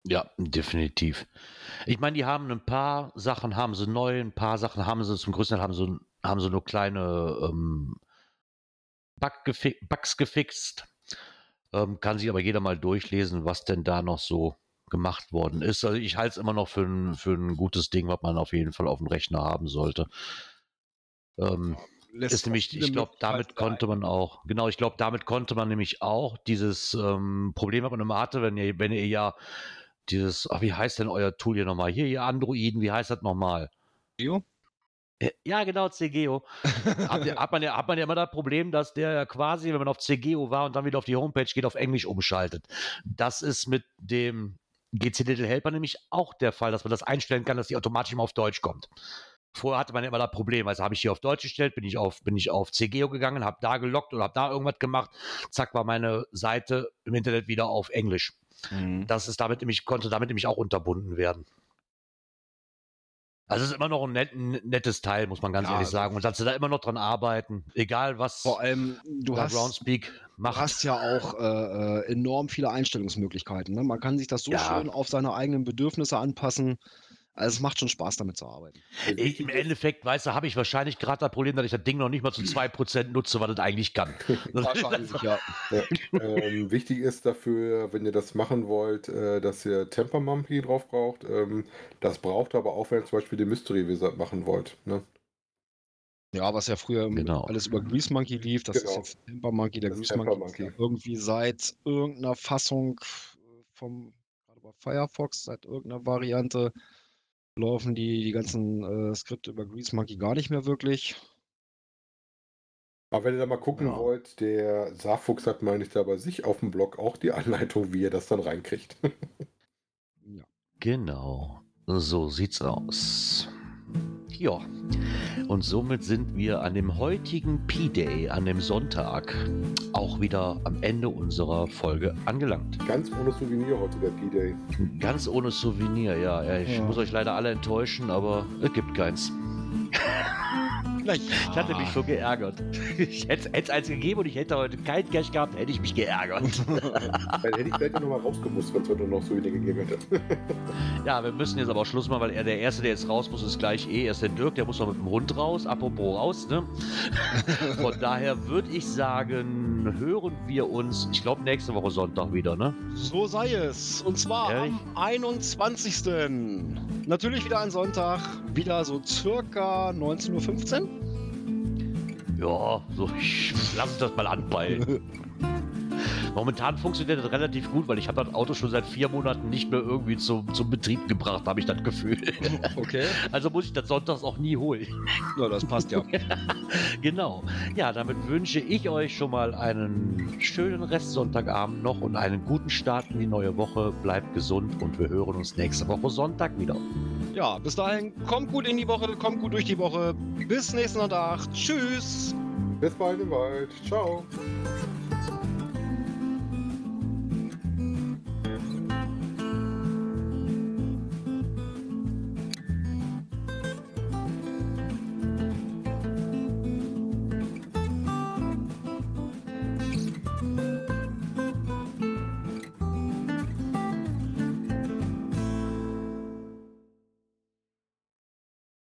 Ja, definitiv. Ich meine, die haben ein paar Sachen haben sie neu, ein paar Sachen haben sie zum größten Teil haben sie, haben sie nur kleine ähm, Bug gefi Bugs gefixt. Ähm, kann sich aber jeder mal durchlesen, was denn da noch so gemacht worden ist. Also ich halte es immer noch für ein, für ein gutes Ding, was man auf jeden Fall auf dem Rechner haben sollte. Ähm, ist nämlich, ich glaube, damit konnte man auch, genau, ich glaube, damit konnte man nämlich auch dieses ähm, Problem, was man immer hatte, wenn ihr, wenn ihr ja dieses, ach, wie heißt denn euer Tool hier nochmal? Hier, ihr Androiden, wie heißt das nochmal? Geo? Äh, Ja, genau, CGO. hat, hat, man ja, hat man ja immer das Problem, dass der ja quasi, wenn man auf CGO war und dann wieder auf die Homepage geht, auf Englisch umschaltet. Das ist mit dem GC Little Helper nämlich auch der Fall, dass man das einstellen kann, dass die automatisch immer auf Deutsch kommt. Vorher hatte man ja immer das Problem, also habe ich hier auf Deutsch gestellt, bin ich auf, bin ich auf CGO gegangen, habe da gelockt oder habe da irgendwas gemacht, zack, war meine Seite im Internet wieder auf Englisch. Mhm. Das ist damit nämlich, konnte damit nämlich auch unterbunden werden. Also es ist immer noch ein, net, ein nettes Teil, muss man ganz Ja, ehrlich sagen. Und dass sie da immer noch dran arbeiten, egal was Vor allem, du hast, Groundspeak du macht. hast ja auch äh, äh, enorm viele Einstellungsmöglichkeiten. Ne? Man kann sich das so Ja. schön auf seine eigenen Bedürfnisse anpassen. Also es macht schon Spaß, damit zu arbeiten. Ich, Im Endeffekt, weißt du, habe ich wahrscheinlich gerade das Problem, dass ich das Ding noch nicht mal zu 2% nutze, was es eigentlich kann. Wahrscheinlich, ja. ähm, wichtig ist dafür, wenn ihr das machen wollt, äh, dass ihr Temper Monkey drauf braucht. Ähm, das braucht aber auch, wenn ihr zum Beispiel den Mystery Wizard machen wollt. Ne? Ja, was ja früher Genau. alles über Grease Monkey lief, das ist Genau. jetzt Temper Monkey. Der Das ist Grease Temper Monkey, ist Monkey. ja irgendwie seit irgendeiner Fassung vom, gerade bei Firefox, seit irgendeiner Variante, laufen die, die ganzen äh, Skripte über Grease Monkey gar nicht mehr wirklich. Aber wenn ihr da mal gucken Ja. wollt, der Saarfuchs hat, meine ich, da bei sich auf dem Blog auch die Anleitung, wie ihr das dann reinkriegt. Ja. Genau, so sieht's aus. Ja, und somit sind wir an dem heutigen P-Day, an dem Sonntag, auch wieder am Ende unserer Folge angelangt. Ganz ohne Souvenir heute der P-Day. Ganz ohne Souvenir, ja. ich Ja. muss euch leider alle enttäuschen, aber es gibt keins. Ich hatte mich schon geärgert. Ich hätte es eins gegeben und ich hätte heute kein Cash gehabt, hätte ich mich geärgert. Dann hätte ich vielleicht nochmal rausgemusst, wenn es heute noch Souvenir gegeben hätte. Ja, wir müssen jetzt aber auch Schluss machen, weil er der Erste, der jetzt raus muss, ist gleich eh erst der Dirk, der muss noch mit dem Hund raus. Apropos raus, ne? Von daher würde ich sagen, hören wir uns, ich glaube, nächste Woche Sonntag wieder, ne? So sei es. Und zwar Ehrlich? am 21. Natürlich wieder ein Sonntag, wieder so circa 19.15 Uhr. Ja, so, ich lass das mal anpeilen. Momentan funktioniert das relativ gut, weil ich habe das Auto schon seit vier Monaten nicht mehr irgendwie zum, zum Betrieb gebracht, habe ich das Gefühl. Okay. Also muss ich das sonntags auch nie holen. Ja, das passt ja. Genau. Ja, damit wünsche ich euch schon mal einen schönen Restsonntagabend noch und einen guten Start in die neue Woche. Bleibt gesund und wir hören uns nächste Woche Sonntag wieder. Ja, bis dahin, kommt gut in die Woche, kommt gut durch die Woche. Bis nächsten Sonntag. Tschüss. Bis bald im Wald. Ciao.